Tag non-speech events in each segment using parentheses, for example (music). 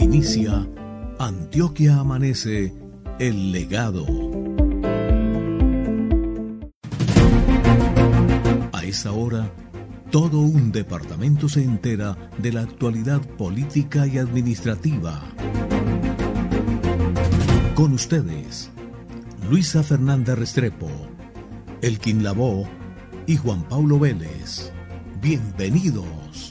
Inicia Antioquia Amanece, el legado. A esa hora, todo un departamento se entera de la actualidad política y administrativa. Con ustedes, Luisa Fernanda Restrepo, Elkin Labó y Juan Pablo Vélez. Bienvenidos.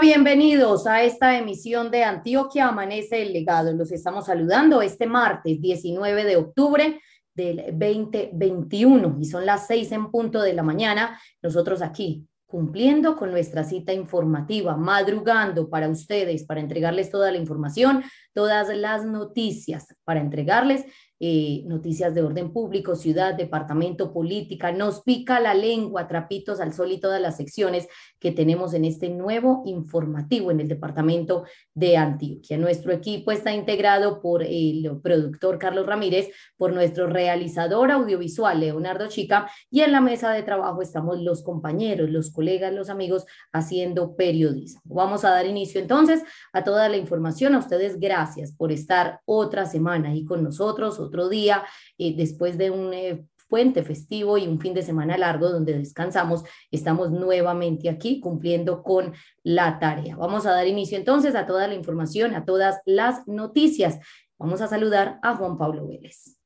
Bienvenidos a esta emisión de Antioquia Amanece el Legado. Los estamos saludando este martes 19 de octubre del 2021 y son las seis en punto de la mañana. Nosotros aquí cumpliendo con nuestra cita informativa, madrugando para ustedes, para entregarles toda la información, todas las noticias, para entregarles eh, noticias de orden público, ciudad, departamento, política, nos pica la lengua, trapitos al sol y todas las secciones que tenemos en este nuevo informativo en el departamento de Antioquia. Nuestro equipo está integrado por el productor Carlos Ramírez, por nuestro realizador audiovisual Leonardo Chica y en la mesa de trabajo estamos los compañeros, los colegas, los amigos haciendo periodismo. Vamos a dar inicio entonces a toda la información. A ustedes gracias por estar otra semana ahí con nosotros día, eh, después de un eh, puente festivo y un fin de semana largo donde descansamos, estamos nuevamente aquí cumpliendo con la tarea. Vamos a dar inicio entonces a toda la información, a todas las noticias. Vamos a saludar a Juan Pablo Vélez.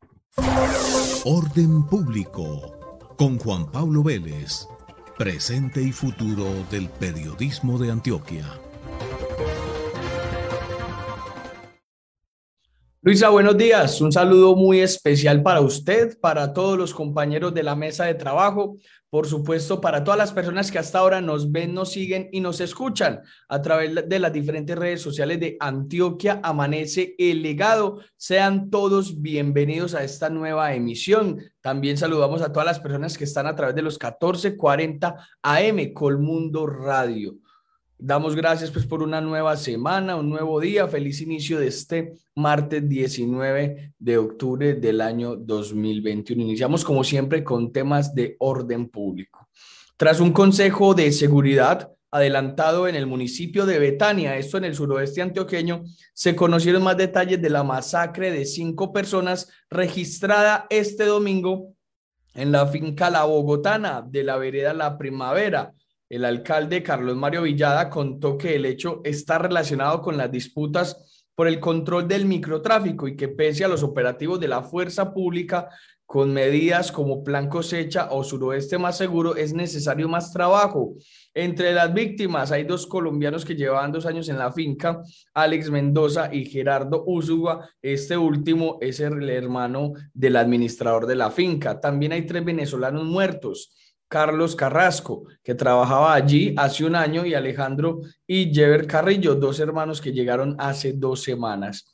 Orden público con Juan Pablo Vélez, presente y futuro del periodismo de Antioquia. Luisa, buenos días. Un saludo muy especial para usted, para todos los compañeros de la mesa de trabajo, por supuesto, para todas las personas que hasta ahora nos ven, nos siguen y nos escuchan a través de las diferentes redes sociales de Antioquia Amanece el Legado. Sean todos bienvenidos a esta nueva emisión. También saludamos a todas las personas que están a través de los 1440 AM Colmundo Radio. Damos gracias pues por una nueva semana, un nuevo día. Feliz inicio de este martes 19 de octubre del año 2021. Iniciamos como siempre con temas de orden público. Tras un consejo de seguridad adelantado en el municipio de Betania, esto en el suroeste antioqueño, se conocieron más detalles de la masacre de cinco personas registrada este domingo en la finca La Bogotana de la vereda La Primavera el alcalde Carlos Mario Villada contó que el hecho está relacionado con las disputas por el control del microtráfico y que pese a los operativos de la fuerza pública con medidas como plan cosecha o suroeste más seguro, es necesario más trabajo. Entre las víctimas hay dos colombianos que llevaban dos años en la finca, Alex Mendoza y Gerardo Úsuga. Este último es el hermano del administrador de la finca. También hay tres venezolanos muertos. Carlos Carrasco, que trabajaba allí hace un año, y Alejandro y Jever Carrillo, dos hermanos que llegaron hace dos semanas.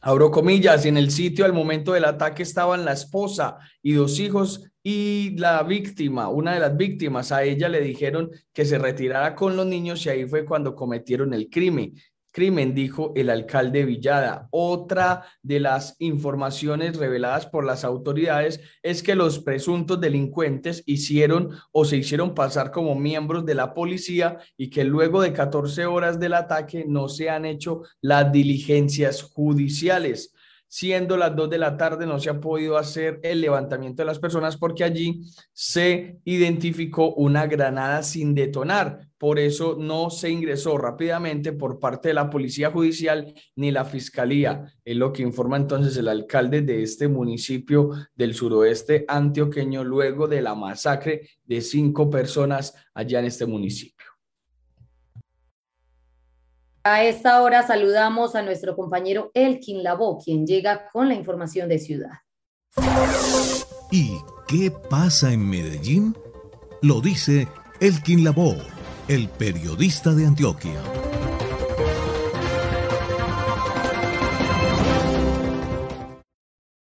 Abro comillas, en el sitio al momento del ataque estaban la esposa y dos hijos y la víctima, una de las víctimas, a ella le dijeron que se retirara con los niños y ahí fue cuando cometieron el crimen crimen, dijo el alcalde Villada. Otra de las informaciones reveladas por las autoridades es que los presuntos delincuentes hicieron o se hicieron pasar como miembros de la policía y que luego de 14 horas del ataque no se han hecho las diligencias judiciales siendo las 2 de la tarde, no se ha podido hacer el levantamiento de las personas porque allí se identificó una granada sin detonar. Por eso no se ingresó rápidamente por parte de la Policía Judicial ni la Fiscalía. Es lo que informa entonces el alcalde de este municipio del suroeste antioqueño luego de la masacre de cinco personas allá en este municipio. A esta hora saludamos a nuestro compañero Elkin Labo, quien llega con la información de ciudad. ¿Y qué pasa en Medellín? Lo dice Elkin Labo, el periodista de Antioquia.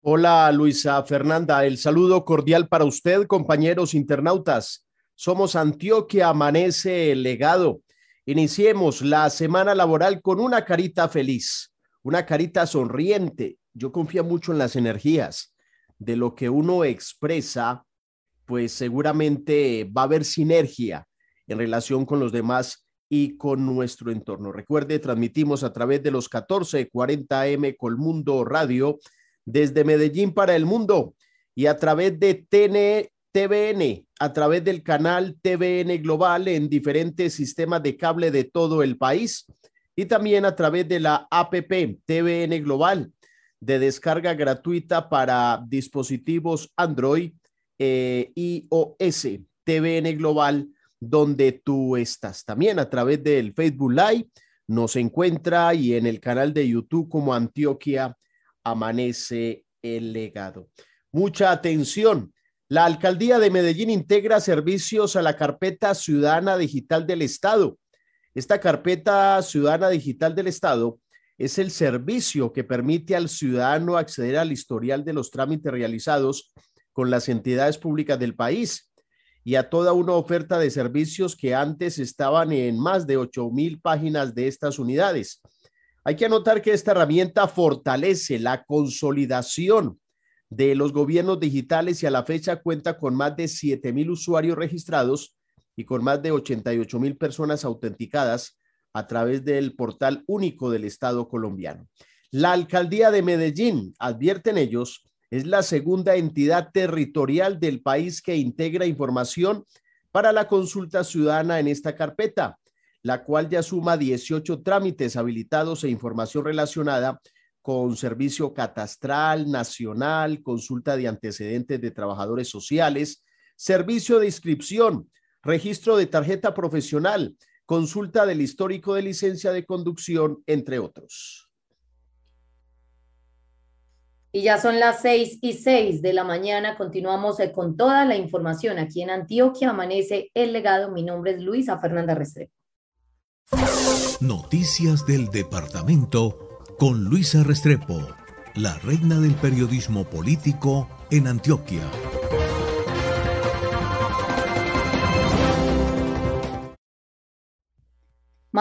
Hola Luisa Fernanda, el saludo cordial para usted, compañeros internautas. Somos Antioquia Amanece el Legado Iniciemos la semana laboral con una carita feliz. una carita sonriente. Yo confío mucho en las energías de lo que uno expresa, pues seguramente va a haber sinergia en relación con los demás y con nuestro entorno. Recuerde, transmitimos a través de los 1440 M Colmundo Radio desde Medellín para el mundo y a través de TVN, a través del canal TVN Global en diferentes sistemas de cable de todo el país y también a través de la APP TVN Global de descarga gratuita para dispositivos Android eh, iOS TVN Global donde tú estás. También a través del Facebook Live nos encuentra y en el canal de YouTube como Antioquia Amanece el Legado. Mucha atención. La alcaldía de Medellín integra servicios a la carpeta ciudadana digital del Estado. Esta carpeta ciudadana digital del Estado es el servicio que permite al ciudadano acceder al historial de los trámites realizados con las entidades públicas del país y a toda una oferta de servicios que antes estaban en más de 8 mil páginas de estas unidades. Hay que anotar que esta herramienta fortalece la consolidación de los gobiernos digitales y a la fecha cuenta con más de 7 mil usuarios registrados y con más de 88 mil personas autenticadas a través del portal único del Estado colombiano. La alcaldía de Medellín, advierten ellos, es la segunda entidad territorial del país que integra información para la consulta ciudadana en esta carpeta, la cual ya suma 18 trámites habilitados e información relacionada con servicio catastral nacional, consulta de antecedentes de trabajadores sociales, servicio de inscripción, registro de tarjeta profesional, consulta del histórico de licencia de conducción, entre otros. Y ya son las seis y seis de la mañana. Continuamos eh, con toda la información aquí en Antioquia. Amanece el legado. Mi nombre es Luisa Fernanda Restrepo. Noticias del departamento con Luisa Restrepo, la reina del periodismo político en Antioquia.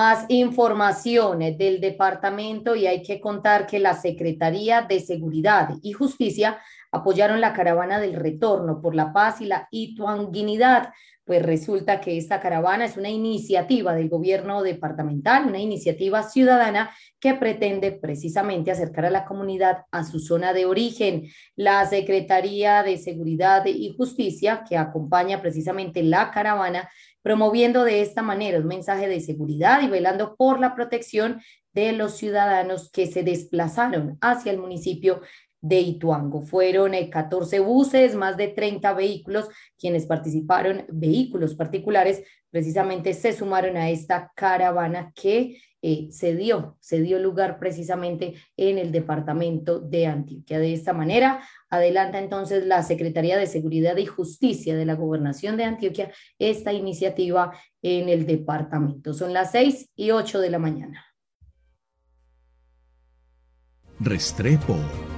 Más información del departamento y hay que contar que la Secretaría de Seguridad y Justicia apoyaron la caravana del retorno por la paz y la ituanguinidad. Pues resulta que esta caravana es una iniciativa del gobierno departamental, una iniciativa ciudadana que pretende precisamente acercar a la comunidad a su zona de origen. La Secretaría de Seguridad y Justicia, que acompaña precisamente la caravana, promoviendo de esta manera un mensaje de seguridad y velando por la protección de los ciudadanos que se desplazaron hacia el municipio de Ituango. Fueron 14 eh, buses, más de 30 vehículos, quienes participaron, vehículos particulares, precisamente se sumaron a esta caravana que eh, se dio, se dio lugar precisamente en el departamento de Antioquia. De esta manera, adelanta entonces la Secretaría de Seguridad y Justicia de la Gobernación de Antioquia esta iniciativa en el departamento. Son las seis y ocho de la mañana. Restrepo,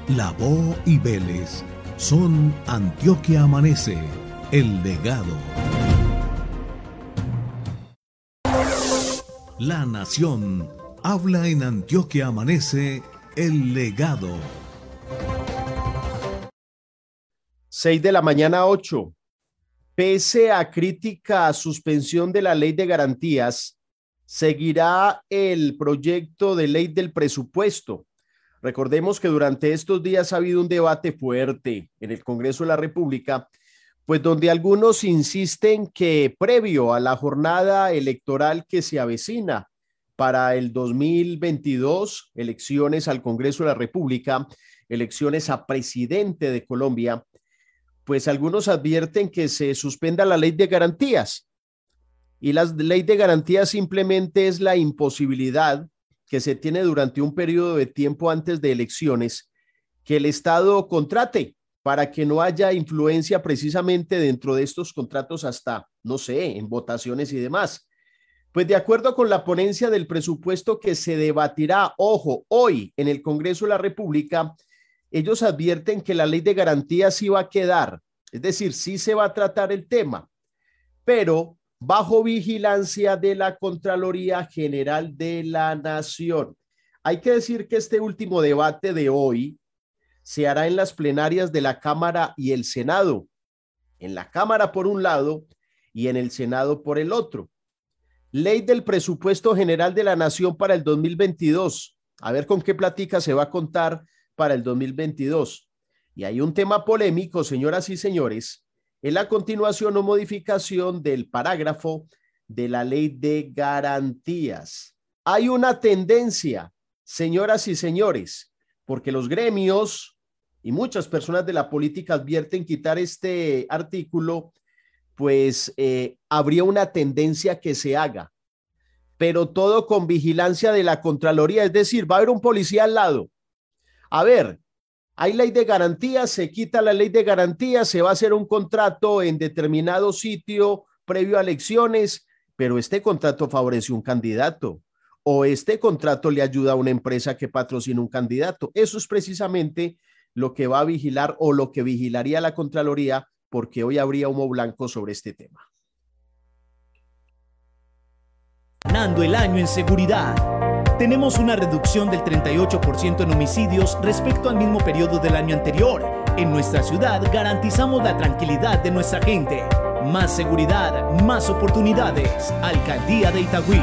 Lavó y Vélez son Antioquia Amanece, el legado. La Nación habla en Antioquia Amanece el legado. 6 de la mañana 8. Pese a crítica a suspensión de la ley de garantías, seguirá el proyecto de ley del presupuesto. Recordemos que durante estos días ha habido un debate fuerte en el Congreso de la República pues donde algunos insisten que previo a la jornada electoral que se avecina para el 2022, elecciones al Congreso de la República, elecciones a presidente de Colombia, pues algunos advierten que se suspenda la ley de garantías. Y la ley de garantías simplemente es la imposibilidad que se tiene durante un periodo de tiempo antes de elecciones que el Estado contrate para que no haya influencia precisamente dentro de estos contratos hasta, no sé, en votaciones y demás. Pues de acuerdo con la ponencia del presupuesto que se debatirá, ojo, hoy en el Congreso de la República, ellos advierten que la ley de garantías sí va a quedar, es decir, sí se va a tratar el tema, pero bajo vigilancia de la Contraloría General de la Nación. Hay que decir que este último debate de hoy se hará en las plenarias de la Cámara y el Senado. En la Cámara por un lado y en el Senado por el otro. Ley del Presupuesto General de la Nación para el 2022. A ver con qué platica se va a contar para el 2022. Y hay un tema polémico, señoras y señores, en la continuación o modificación del parágrafo de la ley de garantías. Hay una tendencia, señoras y señores, porque los gremios y muchas personas de la política advierten quitar este artículo pues eh, habría una tendencia que se haga, pero todo con vigilancia de la Contraloría, es decir, va a haber un policía al lado. A ver, hay ley de garantía, se quita la ley de garantía, se va a hacer un contrato en determinado sitio previo a elecciones, pero este contrato favorece un candidato o este contrato le ayuda a una empresa que patrocina un candidato. Eso es precisamente lo que va a vigilar o lo que vigilaría la Contraloría porque hoy habría humo blanco sobre este tema. Ganando el año en seguridad. Tenemos una reducción del 38% en homicidios respecto al mismo periodo del año anterior. En nuestra ciudad garantizamos la tranquilidad de nuestra gente. Más seguridad, más oportunidades. Alcaldía de Itagüí.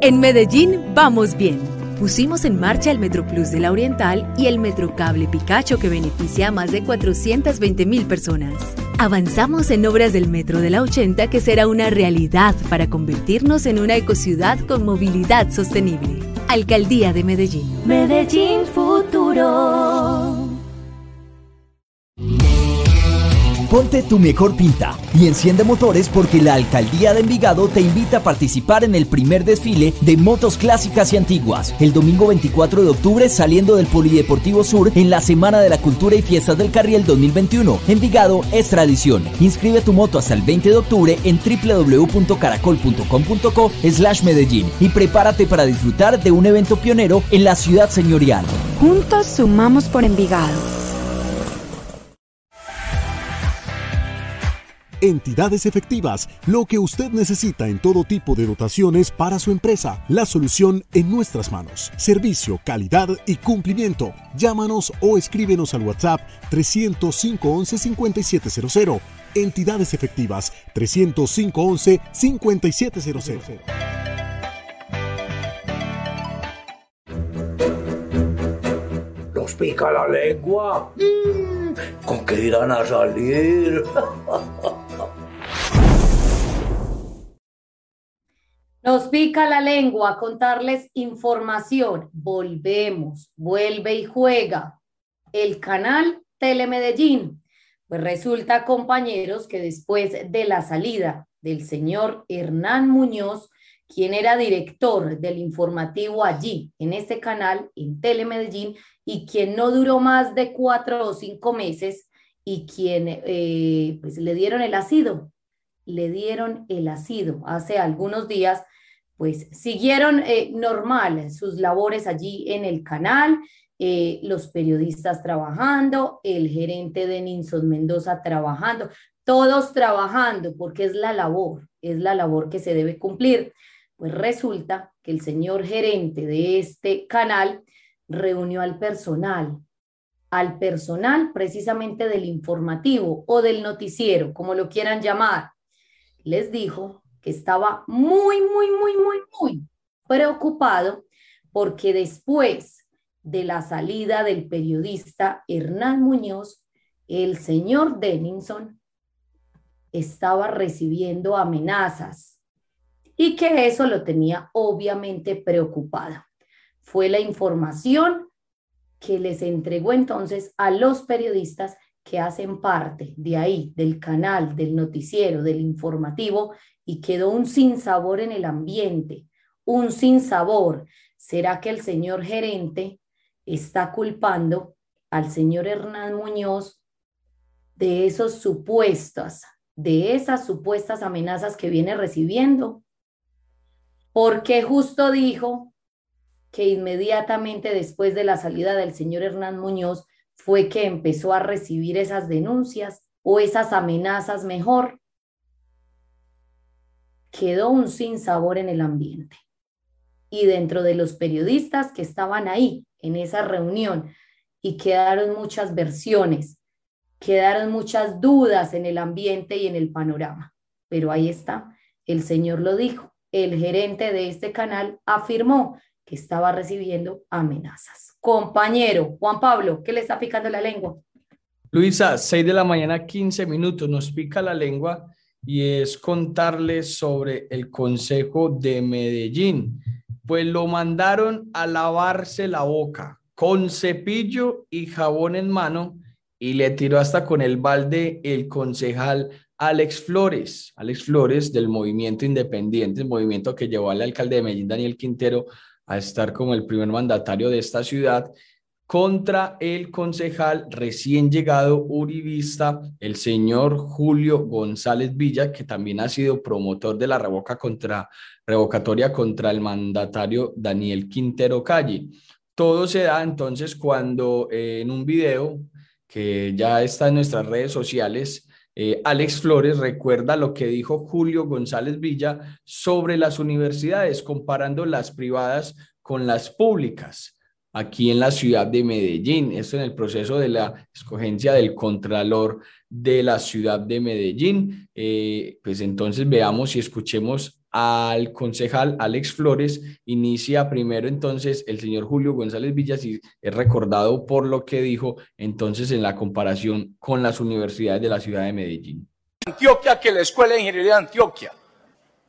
En Medellín vamos bien Pusimos en marcha el Metro Plus de la Oriental y el Metro Cable Picacho que beneficia a más de 420 mil personas. Avanzamos en obras del Metro de la 80 que será una realidad para convertirnos en una ecociudad con movilidad sostenible. Alcaldía de Medellín. Medellín Futuro. Ponte tu mejor pinta y enciende motores porque la Alcaldía de Envigado te invita a participar en el primer desfile de motos clásicas y antiguas, el domingo 24 de octubre saliendo del Polideportivo Sur en la Semana de la Cultura y Fiestas del Carriel 2021. Envigado es tradición. Inscribe tu moto hasta el 20 de octubre en www.caracol.com.co slash Medellín y prepárate para disfrutar de un evento pionero en la ciudad señorial. Juntos sumamos por Envigado. Entidades efectivas, lo que usted necesita en todo tipo de dotaciones para su empresa. La solución en nuestras manos. Servicio, calidad y cumplimiento. Llámanos o escríbenos al WhatsApp 305 11 5700. Entidades efectivas 305 11 5700. Los pica la lengua. Mm, ¿Con qué irán a salir? (laughs) Nos pica la lengua contarles información. Volvemos, vuelve y juega. El canal Telemedellín. Pues resulta, compañeros, que después de la salida del señor Hernán Muñoz, quien era director del informativo allí, en ese canal, en Telemedellín, y quien no duró más de cuatro o cinco meses, y quien eh, pues le dieron el ácido, le dieron el ácido hace algunos días, pues siguieron eh, normal sus labores allí en el canal, eh, los periodistas trabajando, el gerente de Ninson Mendoza trabajando, todos trabajando porque es la labor, es la labor que se debe cumplir. Pues resulta que el señor gerente de este canal reunió al personal, al personal precisamente del informativo o del noticiero, como lo quieran llamar. Les dijo estaba muy, muy, muy, muy, muy preocupado porque después de la salida del periodista Hernán Muñoz, el señor Denninson estaba recibiendo amenazas y que eso lo tenía obviamente preocupado. Fue la información que les entregó entonces a los periodistas que hacen parte de ahí, del canal, del noticiero, del informativo, y quedó un sinsabor en el ambiente, un sinsabor. ¿Será que el señor gerente está culpando al señor Hernán Muñoz de esos supuestas, de esas supuestas amenazas que viene recibiendo? Porque justo dijo que inmediatamente después de la salida del señor Hernán Muñoz fue que empezó a recibir esas denuncias o esas amenazas mejor. Quedó un sinsabor en el ambiente. y dentro de los periodistas que estaban ahí en esa reunión y quedaron muchas versiones, quedaron muchas dudas en el ambiente y en el panorama. Pero ahí está, el señor lo dijo, el gerente de este canal afirmó que estaba recibiendo amenazas. Compañero Juan Pablo, ¿qué le está picando la lengua? Luisa, 6 de la mañana, 15 minutos, nos pica la lengua y es contarles sobre el Consejo de Medellín. Pues lo mandaron a lavarse la boca con cepillo y jabón en mano y le tiró hasta con el balde el concejal Alex Flores, Alex Flores del Movimiento Independiente, el movimiento que llevó al alcalde de Medellín, Daniel Quintero, a estar como el primer mandatario de esta ciudad contra el concejal recién llegado uribista, el señor Julio González Villa, que también ha sido promotor de la revoca revocatoria contra el mandatario Daniel Quintero Calle. Todo se da entonces cuando eh, en un video que ya está en nuestras redes sociales, eh, Alex Flores recuerda lo que dijo Julio González Villa sobre las universidades, comparando las privadas con las públicas aquí en la ciudad de Medellín. Esto en el proceso de la escogencia del Contralor de la ciudad de Medellín. Eh, pues entonces veamos y escuchemos al concejal Alex Flores. Inicia primero entonces el señor Julio González Villas y es recordado por lo que dijo entonces en la comparación con las universidades de la ciudad de Medellín. Antioquia que la Escuela de Ingeniería de Antioquia.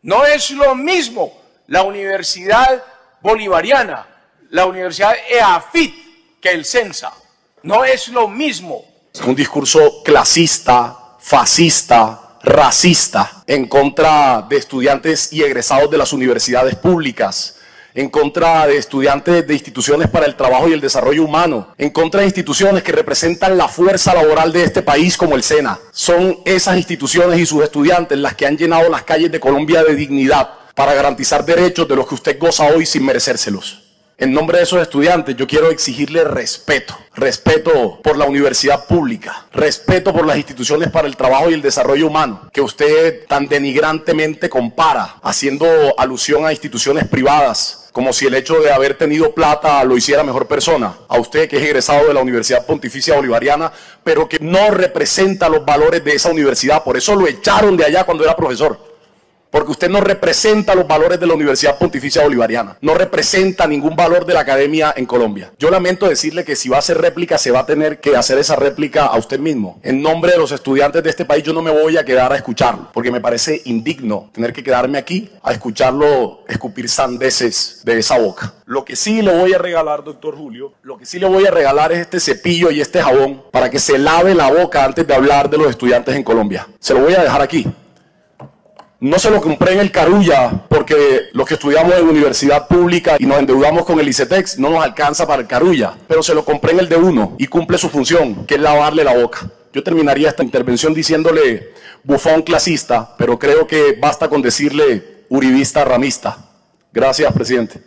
No es lo mismo la Universidad Bolivariana la Universidad EAFIT que el CENSA. No es lo mismo. Un discurso clasista, fascista, racista en contra de estudiantes y egresados de las universidades públicas en contra de estudiantes de instituciones para el trabajo y el desarrollo humano, en contra de instituciones que representan la fuerza laboral de este país como el SENA. Son esas instituciones y sus estudiantes las que han llenado las calles de Colombia de dignidad para garantizar derechos de los que usted goza hoy sin merecérselos. En nombre de esos estudiantes, yo quiero exigirle respeto. Respeto por la universidad pública. Respeto por las instituciones para el trabajo y el desarrollo humano, que usted tan denigrantemente compara, haciendo alusión a instituciones privadas, como si el hecho de haber tenido plata lo hiciera mejor persona. A usted que es egresado de la Universidad Pontificia Bolivariana, pero que no representa los valores de esa universidad. Por eso lo echaron de allá cuando era profesor porque usted no representa los valores de la Universidad Pontificia Bolivariana, no representa ningún valor de la academia en Colombia. Yo lamento decirle que si va a hacer réplica, se va a tener que hacer esa réplica a usted mismo. En nombre de los estudiantes de este país, yo no me voy a quedar a escucharlo, porque me parece indigno tener que quedarme aquí a escucharlo escupir sandeces de esa boca. Lo que sí le voy a regalar, doctor Julio, lo que sí le voy a regalar es este cepillo y este jabón para que se lave la boca antes de hablar de los estudiantes en Colombia. Se lo voy a dejar aquí. No se lo compré en el Carulla porque los que estudiamos en universidad pública y nos endeudamos con el ICETEX no nos alcanza para el Carulla, pero se lo compré en el de uno y cumple su función, que es lavarle la boca. Yo terminaría esta intervención diciéndole bufón clasista, pero creo que basta con decirle uribista ramista. Gracias, presidente.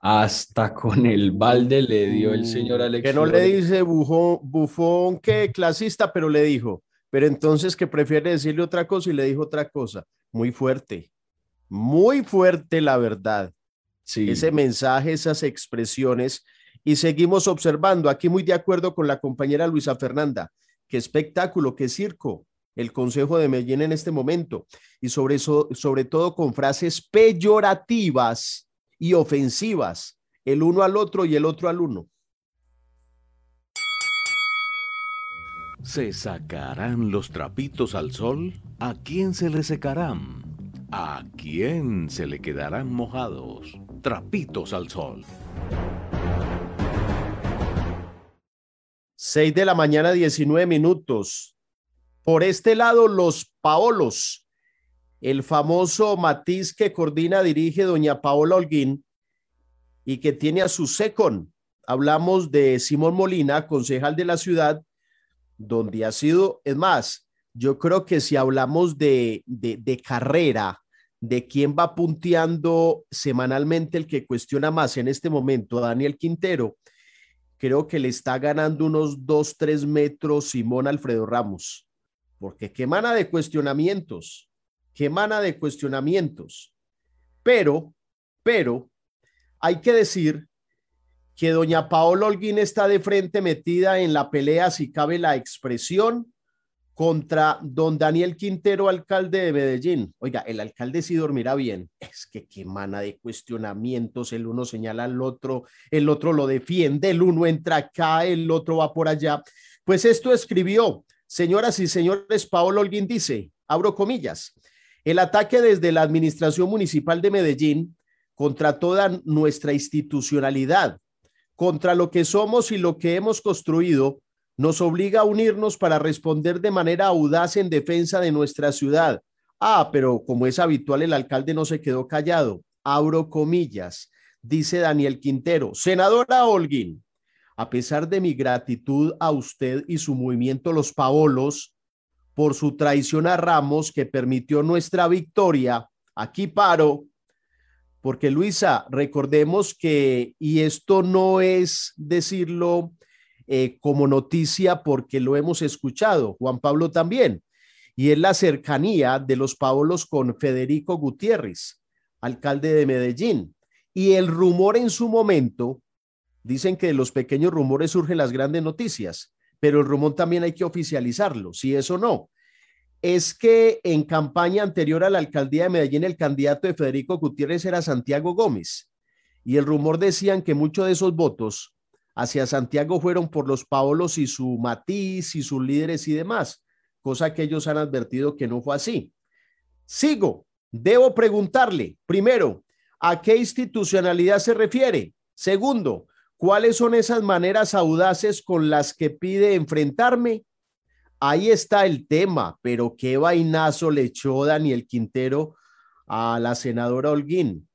Hasta con el balde le dio el señor Alex. Que no le dice bufón, bufón que clasista, pero le dijo pero entonces que prefiere decirle otra cosa y le dijo otra cosa. Muy fuerte, muy fuerte la verdad. Sí. Ese mensaje, esas expresiones. Y seguimos observando, aquí muy de acuerdo con la compañera Luisa Fernanda, qué espectáculo, qué circo el Consejo de Medellín en este momento. Y sobre, eso, sobre todo con frases peyorativas y ofensivas, el uno al otro y el otro al uno. ¿Se sacarán los trapitos al sol? ¿A quién se le secarán? ¿A quién se le quedarán mojados? Trapitos al sol. 6 de la mañana, 19 minutos. Por este lado, los Paolos. El famoso matiz que coordina, dirige doña Paola Holguín y que tiene a su secon. Hablamos de Simón Molina, concejal de la ciudad, donde ha sido, es más, yo creo que si hablamos de, de, carrera, de quién va punteando semanalmente el que cuestiona más en este momento, Daniel Quintero, creo que le está ganando unos dos, tres metros Simón Alfredo Ramos, porque qué mana de cuestionamientos, qué mana de cuestionamientos, pero Pero hay que decir que doña Paola Holguín está de frente metida en la pelea, si cabe la expresión, contra don Daniel Quintero, alcalde de Medellín. Oiga, el alcalde sí dormirá bien. Es que qué mana de cuestionamientos, el uno señala al otro, el otro lo defiende, el uno entra acá, el otro va por allá. Pues esto escribió, señoras y señores, Paolo Holguín dice, abro comillas, el ataque desde la administración municipal de Medellín contra toda nuestra institucionalidad, contra lo que somos y lo que hemos construido, nos obliga a unirnos para responder de manera audaz en defensa de nuestra ciudad. Ah, pero como es habitual, el alcalde no se quedó callado. Abro comillas, dice Daniel Quintero. Senadora Holguín, a pesar de mi gratitud a usted y su movimiento Los Paolos por su traición a Ramos que permitió nuestra victoria, aquí paro, porque Luisa, recordemos que, y esto no es decirlo eh, como noticia porque lo hemos escuchado, Juan Pablo también, y es la cercanía de los Paolos con Federico Gutiérrez, alcalde de Medellín. Y el rumor en su momento, dicen que de los pequeños rumores surgen las grandes noticias, pero el rumor también hay que oficializarlo, si eso no. Es que en campaña anterior a la alcaldía de Medellín, el candidato de Federico Gutiérrez era Santiago Gómez. Y el rumor decían que muchos de esos votos hacia Santiago fueron por los Paolos y su matiz y sus líderes y demás, cosa que ellos han advertido que no fue así. Sigo, debo preguntarle, primero, ¿a qué institucionalidad se refiere? Segundo, ¿cuáles son esas maneras audaces con las que pide enfrentarme? Ahí está el tema, pero qué vainazo le echó Daniel Quintero a la senadora Holguín.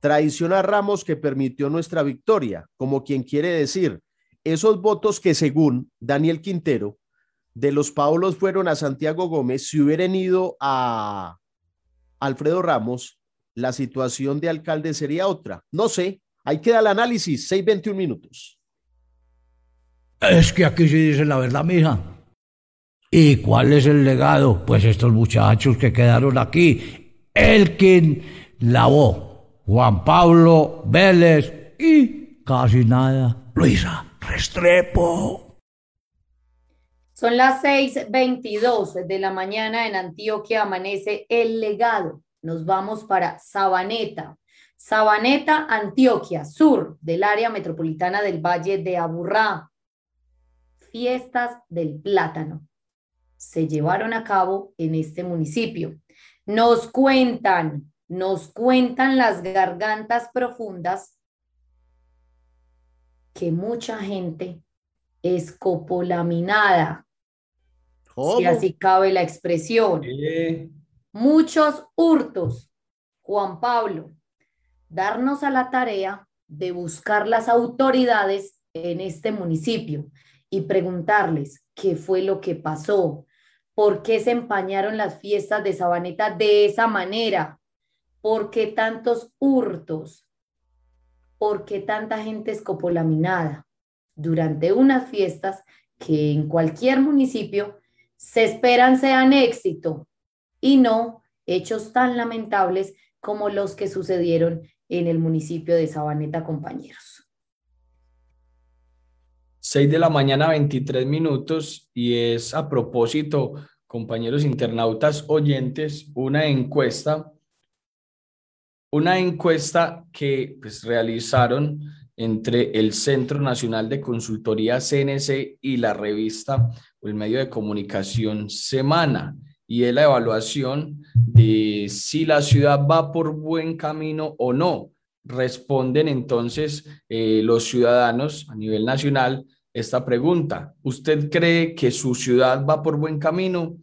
Traición a Ramos que permitió nuestra victoria, como quien quiere decir, esos votos que según Daniel Quintero de los Paulos fueron a Santiago Gómez, si hubieran ido a Alfredo Ramos, la situación de alcalde sería otra. No sé, ahí queda el análisis, 6.21 minutos. Es que aquí se dice la verdad, mija. ¿Y cuál es el legado? Pues estos muchachos que quedaron aquí, el quien lavó Juan Pablo Vélez y casi nada. Luisa Restrepo. Son las 6:22 de la mañana en Antioquia, amanece el legado. Nos vamos para Sabaneta. Sabaneta, Antioquia, sur del área metropolitana del Valle de Aburrá. Fiestas del plátano se llevaron a cabo en este municipio. Nos cuentan nos cuentan las gargantas profundas que mucha gente escopolaminada, si así cabe la expresión, muchos hurtos, Juan Pablo, darnos a la tarea de buscar las autoridades en este municipio y preguntarles qué fue lo que pasó, por qué se empañaron las fiestas de Sabaneta de esa manera, ¿Por qué tantos hurtos? ¿Por qué tanta gente escopolaminada? Durante unas fiestas que en cualquier municipio se esperan sean éxito y no hechos tan lamentables como los que sucedieron en el municipio de Sabaneta, compañeros. 6 de la mañana, 23 minutos, y es a propósito, compañeros internautas oyentes, una encuesta una encuesta que pues, realizaron entre el Centro Nacional de Consultoría CNC y la revista o el medio de comunicación Semana, y es la evaluación de si la ciudad va por buen camino o no. Responden entonces eh, los ciudadanos a nivel nacional esta pregunta. ¿Usted cree que su ciudad va por buen camino?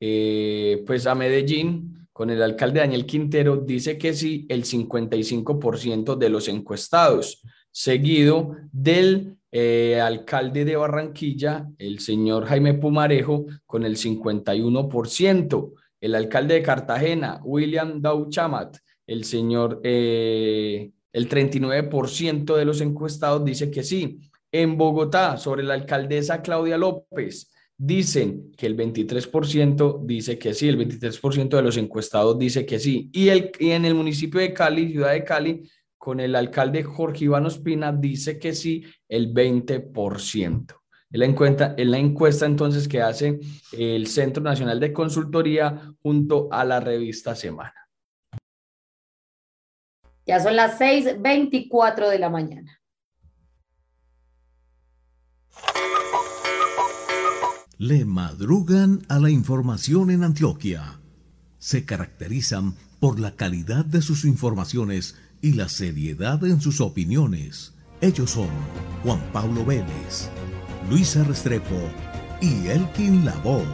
Eh, pues a Medellín con el alcalde Daniel Quintero, dice que sí, el 55% de los encuestados, seguido del eh, alcalde de Barranquilla, el señor Jaime Pumarejo, con el 51%, el alcalde de Cartagena, William Dauchamat, el señor, eh, el 39% de los encuestados dice que sí. En Bogotá, sobre la alcaldesa Claudia López, dicen que el 23% dice que sí, el 23% de los encuestados dice que sí. Y, el, y en el municipio de Cali, ciudad de Cali, con el alcalde Jorge Iván Ospina, dice que sí, el 20%. En la, encuesta, en la encuesta entonces que hace el Centro Nacional de Consultoría junto a la revista Semana. Ya son las 6:24 de la mañana. Le madrugan a la información en Antioquia. Se caracterizan por la calidad de sus informaciones y la seriedad en sus opiniones. Ellos son Juan Pablo Vélez, Luisa Restrepo y Elkin Lavoe.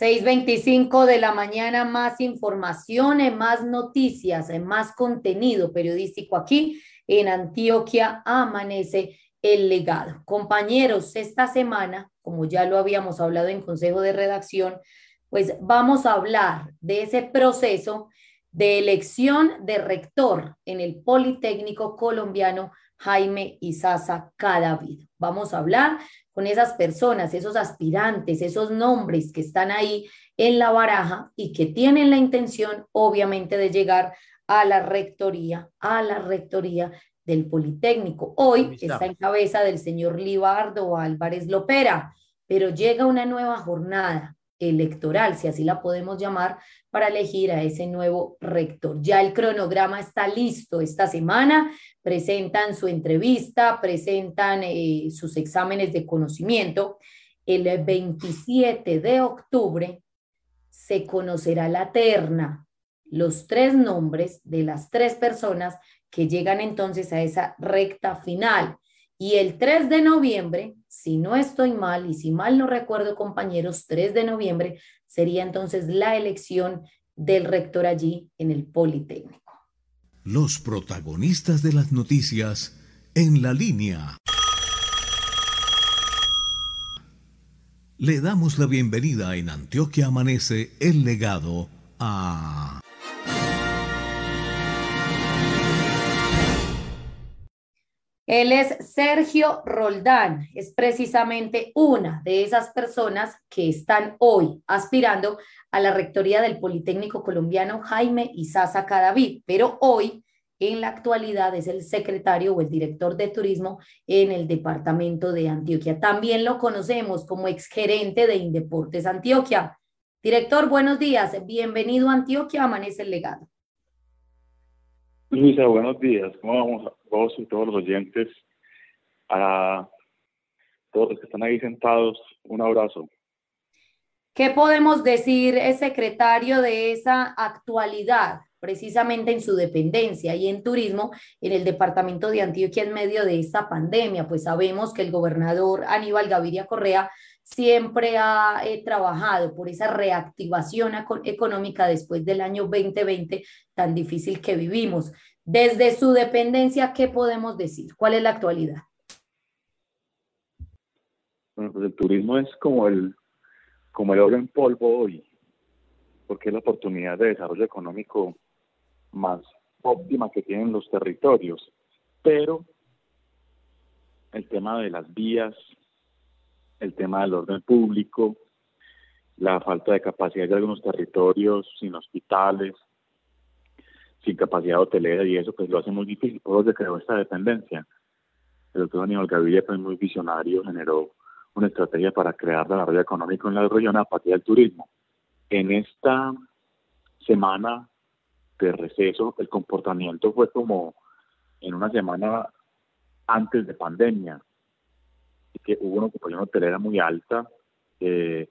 6.25 de la mañana, más información, más noticias, más contenido periodístico aquí en Antioquia amanece el legado. Compañeros, esta semana, como ya lo habíamos hablado en Consejo de Redacción, pues vamos a hablar de ese proceso de elección de rector en el Politécnico Colombiano Jaime Isaza Cadavid. Vamos a hablar con esas personas, esos aspirantes, esos nombres que están ahí en la baraja y que tienen la intención, obviamente, de llegar a la rectoría, a la rectoría del Politécnico. Hoy está en cabeza del señor Libardo Álvarez Lopera, pero llega una nueva jornada electoral, si así la podemos llamar, para elegir a ese nuevo rector. Ya el cronograma está listo esta semana, presentan su entrevista, presentan eh, sus exámenes de conocimiento. El 27 de octubre se conocerá la terna, los tres nombres de las tres personas que llegan entonces a esa recta final. Y el 3 de noviembre, si no estoy mal y si mal no recuerdo compañeros, 3 de noviembre sería entonces la elección del rector allí en el Politécnico. Los protagonistas de las noticias en la línea. Le damos la bienvenida en Antioquia Amanece el legado a... Él es Sergio Roldán, es precisamente una de esas personas que están hoy aspirando a la rectoría del Politécnico Colombiano Jaime Isaza Cadavid, pero hoy en la actualidad es el secretario o el director de turismo en el departamento de Antioquia. También lo conocemos como exgerente de Indeportes Antioquia. Director, buenos días, bienvenido a Antioquia, amanece el legado. Luisa, buenos días. ¿Cómo vamos vos y todos los oyentes? A todos los que están ahí sentados, un abrazo. ¿Qué podemos decir, secretario, de esa actualidad, precisamente en su dependencia y en turismo en el departamento de Antioquia en medio de esta pandemia? Pues sabemos que el gobernador Aníbal Gaviria Correa siempre ha eh, trabajado por esa reactivación económica después del año 2020 tan difícil que vivimos. Desde su dependencia, ¿qué podemos decir? ¿Cuál es la actualidad? Bueno, pues el turismo es como el, como el oro en polvo hoy, porque es la oportunidad de desarrollo económico más óptima que tienen los territorios. Pero el tema de las vías, el tema del orden público, la falta de capacidad de algunos territorios sin hospitales, sin capacidad hotelera y eso pues lo hace muy difícil. Por eso se creó esta dependencia. El doctor Aníbal Gaviria fue muy visionario, generó una estrategia para crear desarrollo económico en la región a partir del turismo. En esta semana de receso, el comportamiento fue como en una semana antes de pandemia que hubo una ocupación hotelera muy alta. Eh,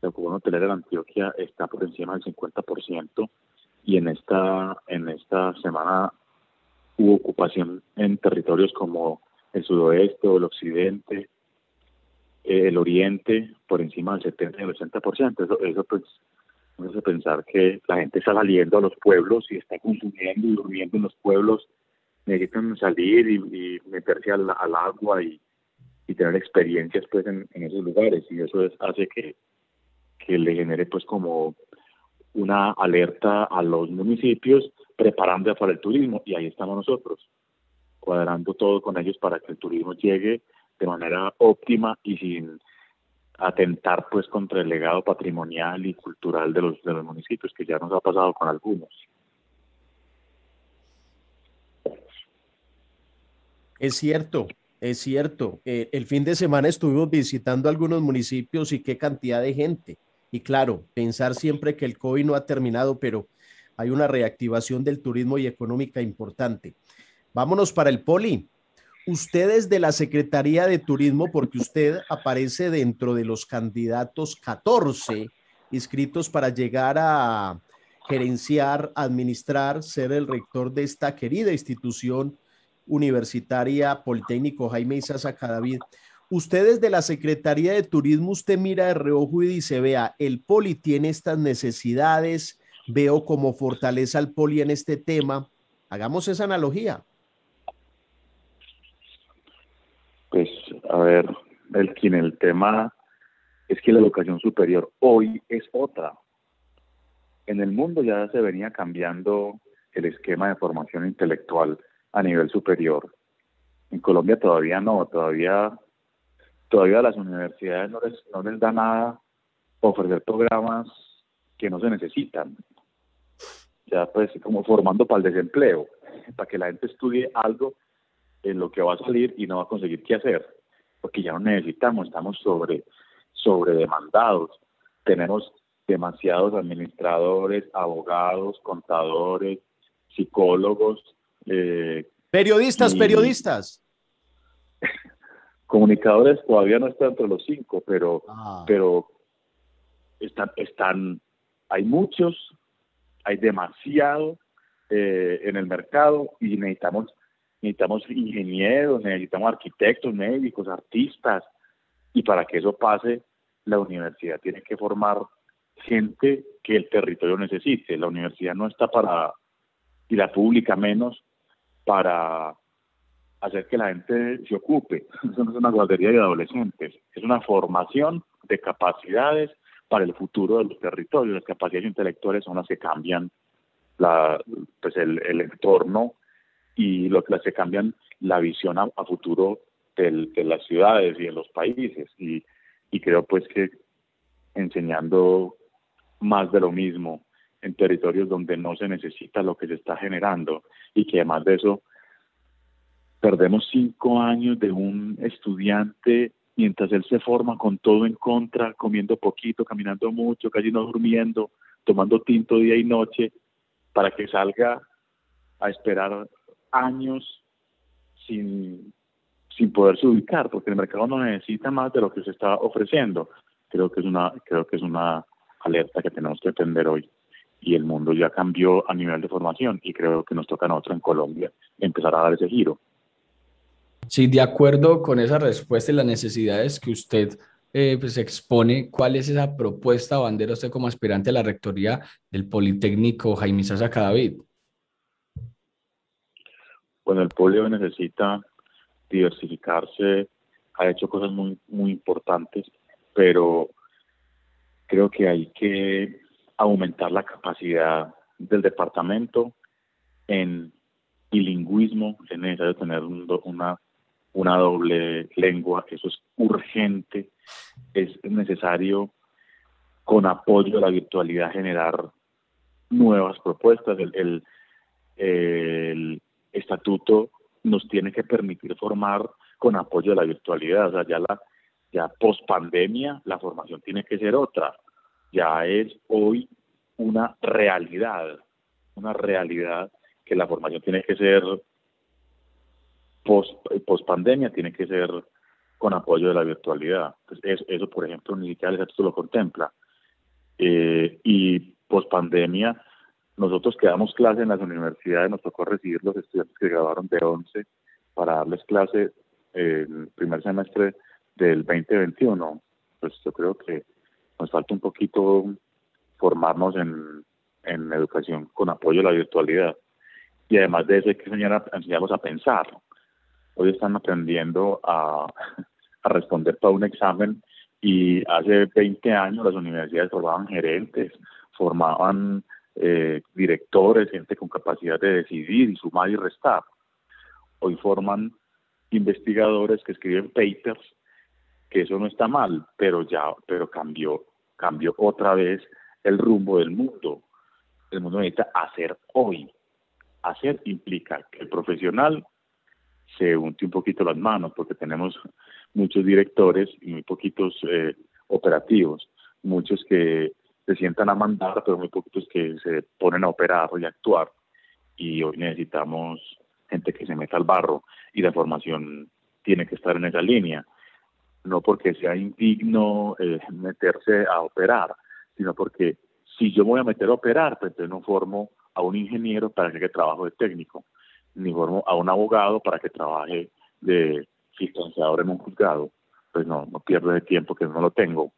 la ocupación hotelera de Antioquia está por encima del 50% y en esta, en esta semana hubo ocupación en territorios como el sudoeste o el occidente, eh, el oriente, por encima del 70 y el 80%. Eso, eso pues nos hace pensar que la gente está saliendo a los pueblos y está consumiendo y durmiendo en los pueblos, necesitan salir y, meterse al, al agua y, y tener experiencias pues en, esos lugares y eso es, hace que, que le genere pues como una alerta a los municipios preparando para el turismo y ahí estamos nosotros cuadrando todo con ellos para que el turismo llegue de manera óptima y sin atentar pues contra el legado patrimonial y cultural de los, de los municipios, que ya nos ha pasado con algunos. Es cierto, es cierto. Eh, el fin de semana estuvimos visitando algunos municipios y qué cantidad de gente. Y claro, pensar siempre que el COVID no ha terminado, pero hay una reactivación del turismo y económica importante. Vámonos para el poli. Ustedes de la Secretaría de Turismo, porque usted aparece dentro de los candidatos 14 inscritos para llegar a gerenciar, administrar, ser el rector de esta querida institución universitaria Politécnico Jaime Isaza Cadavid. Ustedes de la Secretaría de Turismo, usted mira de reojo y dice, vea, el poli tiene estas necesidades, veo como fortaleza al poli en este tema. Hagamos esa analogía. Pues, a ver, el, en el tema es que la educación superior hoy es otra. En el mundo ya se venía cambiando el esquema de formación intelectual a nivel superior. En Colombia todavía no, todavía, todavía las universidades no les, no les da nada ofrecer programas que no se necesitan. Ya pues como formando para el desempleo, para que la gente estudie algo en lo que va a salir y no va a conseguir qué hacer, porque ya no necesitamos, estamos sobre, sobre demandados, tenemos demasiados administradores, abogados, contadores, psicólogos, eh, periodistas, periodistas. (laughs) Comunicadores todavía no están entre los cinco, pero, ah. pero están, están, hay muchos, hay demasiado eh, en el mercado y necesitamos, necesitamos ingenieros, necesitamos arquitectos, médicos, artistas, y para que eso pase, la universidad tiene que formar gente que el territorio necesite. La universidad no está para, y la pública menos, para hacer que la gente se ocupe. Eso no es una guardería de adolescentes, es una formación de capacidades para el futuro de los territorios. Las capacidades intelectuales son las que cambian la, pues el, el entorno y lo las que cambian la visión a, futuro del, de las ciudades y de los países. Y, y creo pues que enseñando más de lo mismo en territorios donde no se necesita lo que se está generando y que además de eso perdemos cinco años de un estudiante mientras él se forma con todo en contra, comiendo poquito, caminando mucho, casi no durmiendo, tomando tinto día y noche, para que salga a esperar años sin, sin poderse ubicar, porque el mercado no necesita más de lo que se está ofreciendo. Creo que es una, creo que es una alerta que tenemos que atender hoy y el mundo ya cambió a nivel de formación y creo que nos toca a nosotros en Colombia empezar a dar ese giro. Sí, de acuerdo con esa respuesta y las necesidades que usted eh, pues expone, ¿cuál es esa propuesta bandera usted como aspirante a la rectoría del Politécnico Jaime Sasa Cadavid? Bueno, el polio necesita diversificarse, ha hecho cosas muy, muy importantes, pero creo que hay que aumentar la capacidad del departamento en bilingüismo, es necesario tener una, una doble lengua, eso es urgente, es necesario con apoyo a la virtualidad generar nuevas propuestas. El, el, estatuto nos tiene que permitir formar con apoyo a la virtualidad, o sea, ya la ya post pandemia la formación tiene que ser otra ya es hoy una realidad, una realidad que la formación tiene que ser post, pandemia, tiene que ser con apoyo de la virtualidad. Eso, eso, por ejemplo, ni siquiera el lo contempla. Eh, y post pandemia, nosotros que damos clase en las universidades, nos tocó recibir los estudiantes que graduaron de 11 para darles clase el primer semestre del 2021. Pues yo creo que nos falta un poquito formarnos en, en educación con apoyo a la virtualidad. Y además de eso hay que enseñar a, enseñarlos a pensar. Hoy están aprendiendo a, a responder para un examen y hace 20 años las universidades formaban gerentes, formaban eh, directores, gente con capacidad de decidir y sumar y restar. Hoy forman investigadores que escriben papers que eso no está mal, pero ya, pero cambió, cambió otra vez el rumbo del mundo. El mundo necesita hacer hoy. Hacer implica que el profesional se unte un poquito las manos, porque tenemos muchos directores y muy poquitos eh, operativos, muchos que se sientan a mandar, pero muy poquitos que se ponen a operar y a actuar. Y hoy necesitamos gente que se meta al barro y la formación tiene que estar en esa línea. No porque sea indigno eh, meterse a operar, sino porque si yo voy a meter a operar, pues entonces no formo a un ingeniero para que trabaje de técnico, ni formo a un abogado para que trabaje de distanciador en un juzgado. Pues no, no pierdo de tiempo que no lo tengo.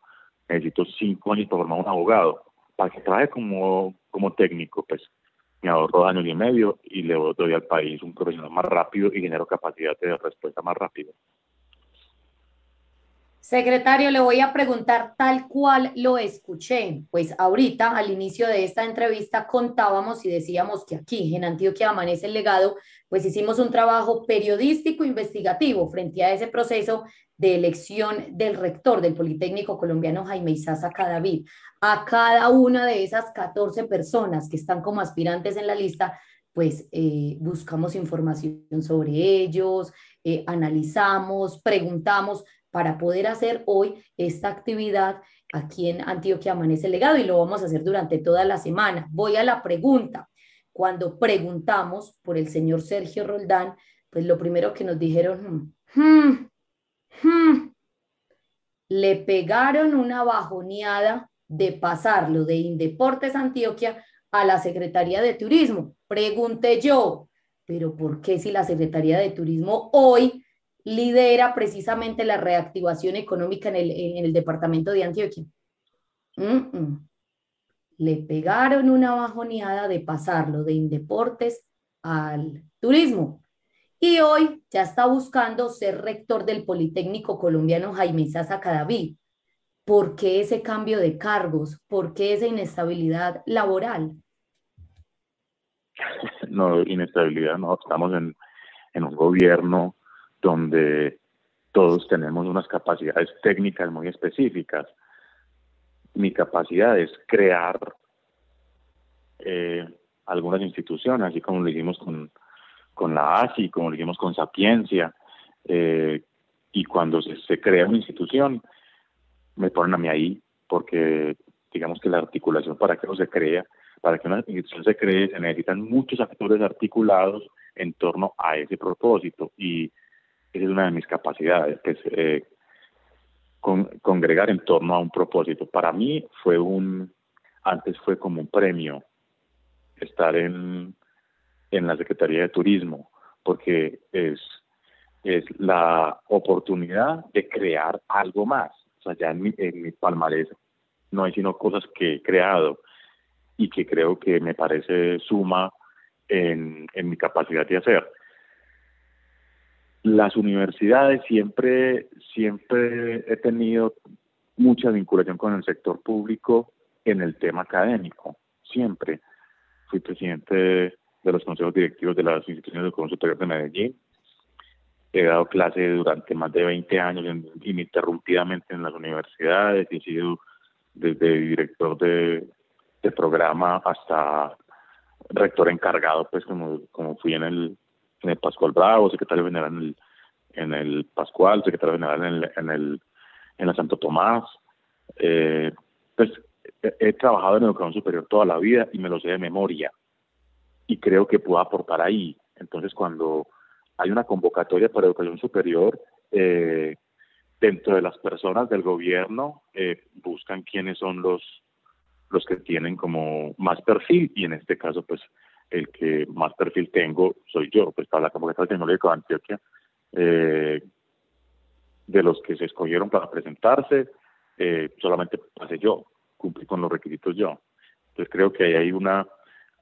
Necesito cinco años para formar un abogado, para que trabaje como, como técnico, pues me ahorro años y medio y le doy al país un profesional más rápido y genero capacidad de respuesta más rápido. Secretario, le voy a preguntar tal cual lo escuché. Pues ahorita, al inicio de esta entrevista, contábamos y decíamos que aquí, en Antioquia Amanece el Legado, pues hicimos un trabajo periodístico investigativo frente a ese proceso de elección del rector del Politécnico Colombiano Jaime Isaza Cadavid. A cada una de esas 14 personas que están como aspirantes en la lista, pues eh, buscamos información sobre ellos, eh, analizamos, preguntamos para poder hacer hoy esta actividad aquí en Antioquia Amanece Legado y lo vamos a hacer durante toda la semana. Voy a la pregunta. Cuando preguntamos por el señor Sergio Roldán, pues lo primero que nos dijeron, hmm, hmm, hmm, le pegaron una bajoneada de pasarlo de Indeportes Antioquia a la Secretaría de Turismo. Pregunté yo, pero ¿por qué si la Secretaría de Turismo hoy lidera precisamente la reactivación económica en el, en el departamento de Antioquia. Le pegaron una bajoneada de pasarlo de Indeportes al turismo. Y hoy ya está buscando ser rector del Politécnico Colombiano Jaime Sasa Cadaví. ¿Por qué ese cambio de cargos? ¿Por qué esa inestabilidad laboral? (laughs) No, inestabilidad, no. Estamos en, en un gobierno donde todos tenemos unas capacidades técnicas muy específicas. Mi capacidad es crear eh, algunas instituciones, así como lo hicimos con, con la ASI, como lo hicimos con Sapiencia, eh, y cuando se, se, crea una institución, me ponen a mí ahí, porque digamos que la articulación para que no se crea, para que una institución se cree, se necesitan muchos actores articulados en torno a ese propósito, y esa es una de mis capacidades, que es eh, congregar en torno a un propósito. Para mí fue un, antes fue como un premio estar en, en la Secretaría de Turismo, porque es, es la oportunidad de crear algo más. O sea, ya en mi, en mi palmarés no hay sino cosas que he creado y que creo que me parece suma en, en mi capacidad de hacer las universidades siempre, siempre he tenido mucha vinculación con el sector público en el tema académico, siempre. Fui presidente de los consejos directivos de las instituciones de educación superior de Medellín. He dado clases durante más de 20 años ininterrumpidamente en las universidades. He sido desde director de, de programa hasta rector encargado, pues como, como fui en el en el Pascual Bravo, secretario general en el, en el Pascual, secretario general en el, en, el, en la Santo Tomás. Eh, pues he, trabajado en educación superior toda la vida y me lo sé de memoria y creo que puedo aportar ahí. Entonces, cuando hay una convocatoria para educación superior, eh, dentro de las personas del gobierno eh, buscan quiénes son los los que tienen como más perfil y en este caso pues el que más perfil tengo soy yo, pues para la convocatoria tecnológica de Antioquia, eh, de los que se escogieron para presentarse, eh, solamente pasé yo, cumplí con los requisitos yo. Entonces creo que ahí hay una,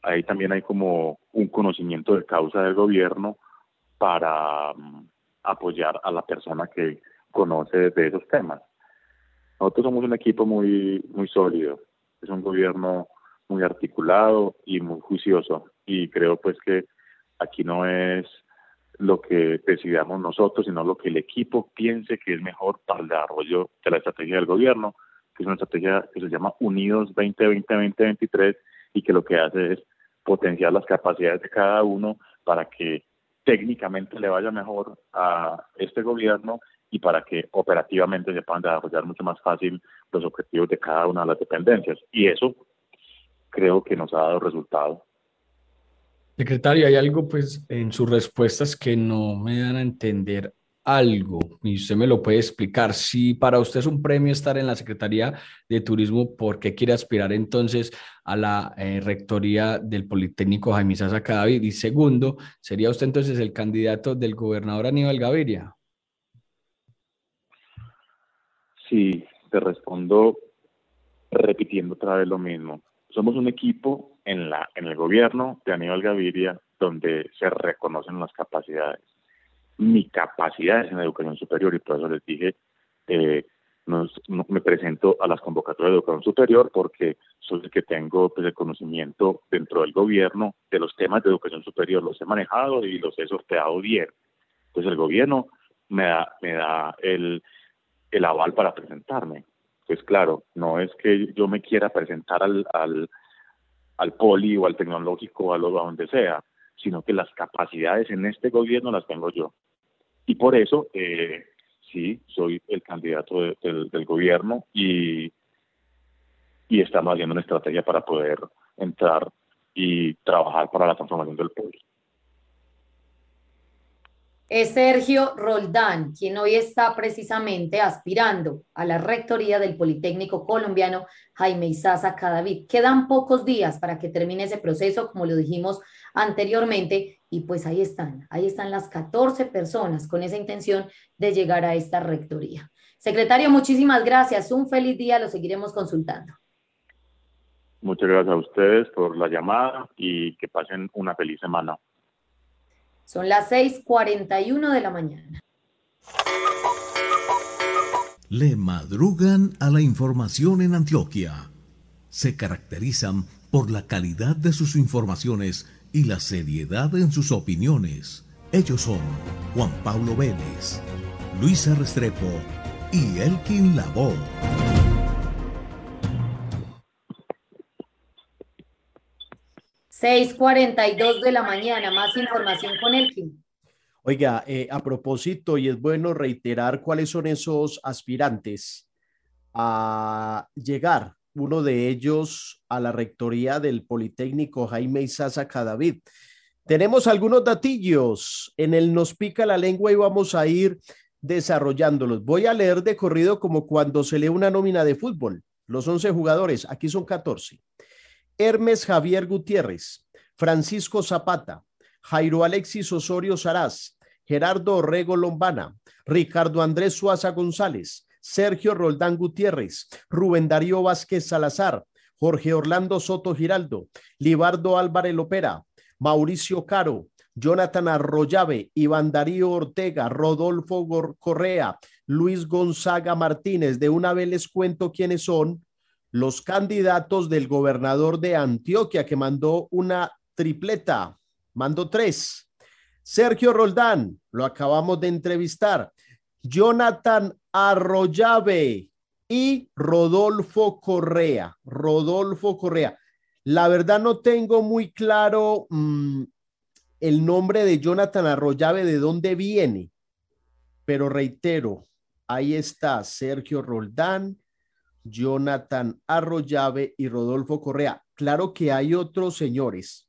ahí también hay como un conocimiento de causa del gobierno para um, apoyar a la persona que conoce de esos temas. Nosotros somos un equipo muy, muy sólido, es un gobierno muy articulado y muy juicioso y creo pues que aquí no es lo que decidamos nosotros, sino lo que el equipo piense que es mejor para el desarrollo de la estrategia del gobierno, que es una estrategia que se llama Unidos 2020-2023 y que lo que hace es potenciar las capacidades de cada uno para que técnicamente le vaya mejor a este gobierno y para que operativamente se puedan desarrollar mucho más fácil los objetivos de cada una de las dependencias. Y eso creo que nos ha dado resultado. Secretario, hay algo pues en sus respuestas que no me dan a entender algo y usted me lo puede explicar. Si para usted es un premio estar en la Secretaría de Turismo, ¿por qué quiere aspirar entonces a la eh, rectoría del Politécnico Jaime Sasa Cadavid? Y segundo, ¿sería usted entonces el candidato del gobernador Aníbal Gaviria? Sí, te respondo repitiendo otra vez lo mismo. Somos un equipo en, la, en el gobierno de Aníbal Gaviria donde se reconocen las capacidades. Mi capacidad es en educación superior y por eso les dije, eh, me presento a las convocatorias de educación superior porque soy el que tengo pues, el conocimiento dentro del gobierno de los temas de educación superior, los he manejado y los he sorteado bien. Pues el gobierno me da, me da el, el aval para presentarme. Pues claro, no es que yo me quiera presentar al, al al poli o al tecnológico a, lo, a donde sea, sino que las capacidades en este gobierno las tengo yo. Y por eso, eh, sí, soy el candidato del gobierno y, y estamos haciendo una estrategia para poder entrar y trabajar para la transformación del poli es Sergio Roldán, quien hoy está precisamente aspirando a la rectoría del Politécnico Colombiano Jaime Isaza Cadavid. Quedan pocos días para que termine ese proceso, como lo dijimos anteriormente, y pues ahí están, ahí están las 14 personas con esa intención de llegar a esta rectoría. Secretario, muchísimas gracias, un feliz día, lo seguiremos consultando. Muchas gracias a ustedes por la llamada y que pasen una feliz semana. Son las 6:41 de la mañana. Le madrugan a la información en Antioquia. Se caracterizan por la calidad de sus informaciones y la seriedad en sus opiniones. Ellos son Juan Pablo Vélez, Luisa Restrepo y Elkin Lavoe. 6:42 de la mañana. Más información con Elkin. Oiga, eh, a propósito, y es bueno reiterar cuáles son esos aspirantes a llegar, uno de ellos a la rectoría del Politécnico Jaime Isaza Cadavid. Tenemos algunos datillos en el Nos Pica la Lengua y vamos a ir desarrollándolos. Voy a leer de corrido como cuando se lee una nómina de fútbol. Los 11 jugadores, aquí son 14. Hermes Javier Gutiérrez, Francisco Zapata, Jairo Alexis Osorio Saraz, Gerardo Orrego Lombana, Ricardo Andrés Suaza González, Sergio Roldán Gutiérrez, Rubén Darío Vázquez Salazar, Jorge Orlando Soto Giraldo, Libardo Álvarez Lopera, Mauricio Caro, Jonathan Arroyave, Iván Darío Ortega, Rodolfo Correa, Luis Gonzaga Martínez. De una vez les cuento quiénes son los candidatos del gobernador de Antioquia, que mandó una tripleta, mandó tres. Sergio Roldán, lo acabamos de entrevistar. Jonathan Arroyave y Rodolfo Correa. Rodolfo Correa. La verdad no tengo muy claro mm, el nombre de Jonathan Arroyave, de dónde viene, pero reitero, ahí está Sergio Roldán, Jonathan Arroyave y Rodolfo Correa. Claro que hay otros señores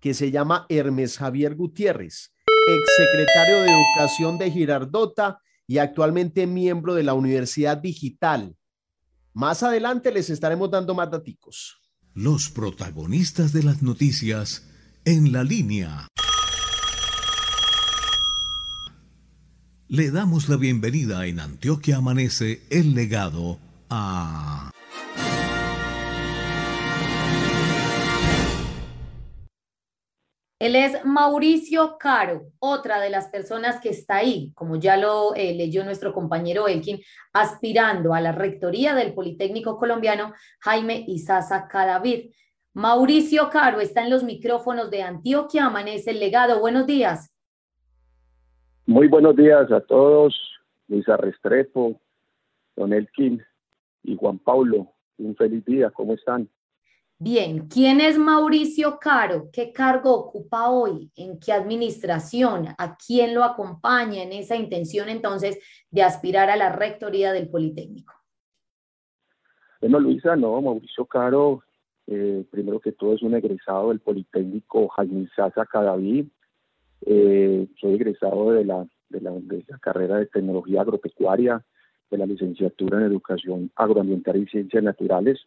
que se llama Hermes Javier Gutiérrez, exsecretario de Educación de Girardota y actualmente miembro de la Universidad Digital. Más adelante les estaremos dando más datos. Los protagonistas de las noticias en la línea. Le damos la bienvenida en Antioquia Amanece el legado él es Mauricio Caro, otra de las personas que está ahí, como ya lo eh, leyó nuestro compañero Elkin, aspirando a la rectoría del Politécnico Colombiano Jaime Isaza Cadavid. Mauricio Caro está en los micrófonos de Antioquia, amanece el legado. Buenos días. Muy buenos días a todos, Luisa Restrepo, Don Elkin y Juan Pablo. Un feliz día, ¿cómo están? Bien, ¿quién es Mauricio Caro? ¿Qué cargo ocupa hoy? ¿En qué administración? ¿A quién lo acompaña en esa intención entonces de aspirar a la rectoría del Politécnico? Bueno, Luisa, no, Mauricio Caro, eh, primero que todo es un egresado del Politécnico Jaime Sasa Cadaví. Eh, soy egresado de la, de, la, de la carrera de Tecnología Agropecuaria, de la licenciatura en Educación Agroambiental y Ciencias Naturales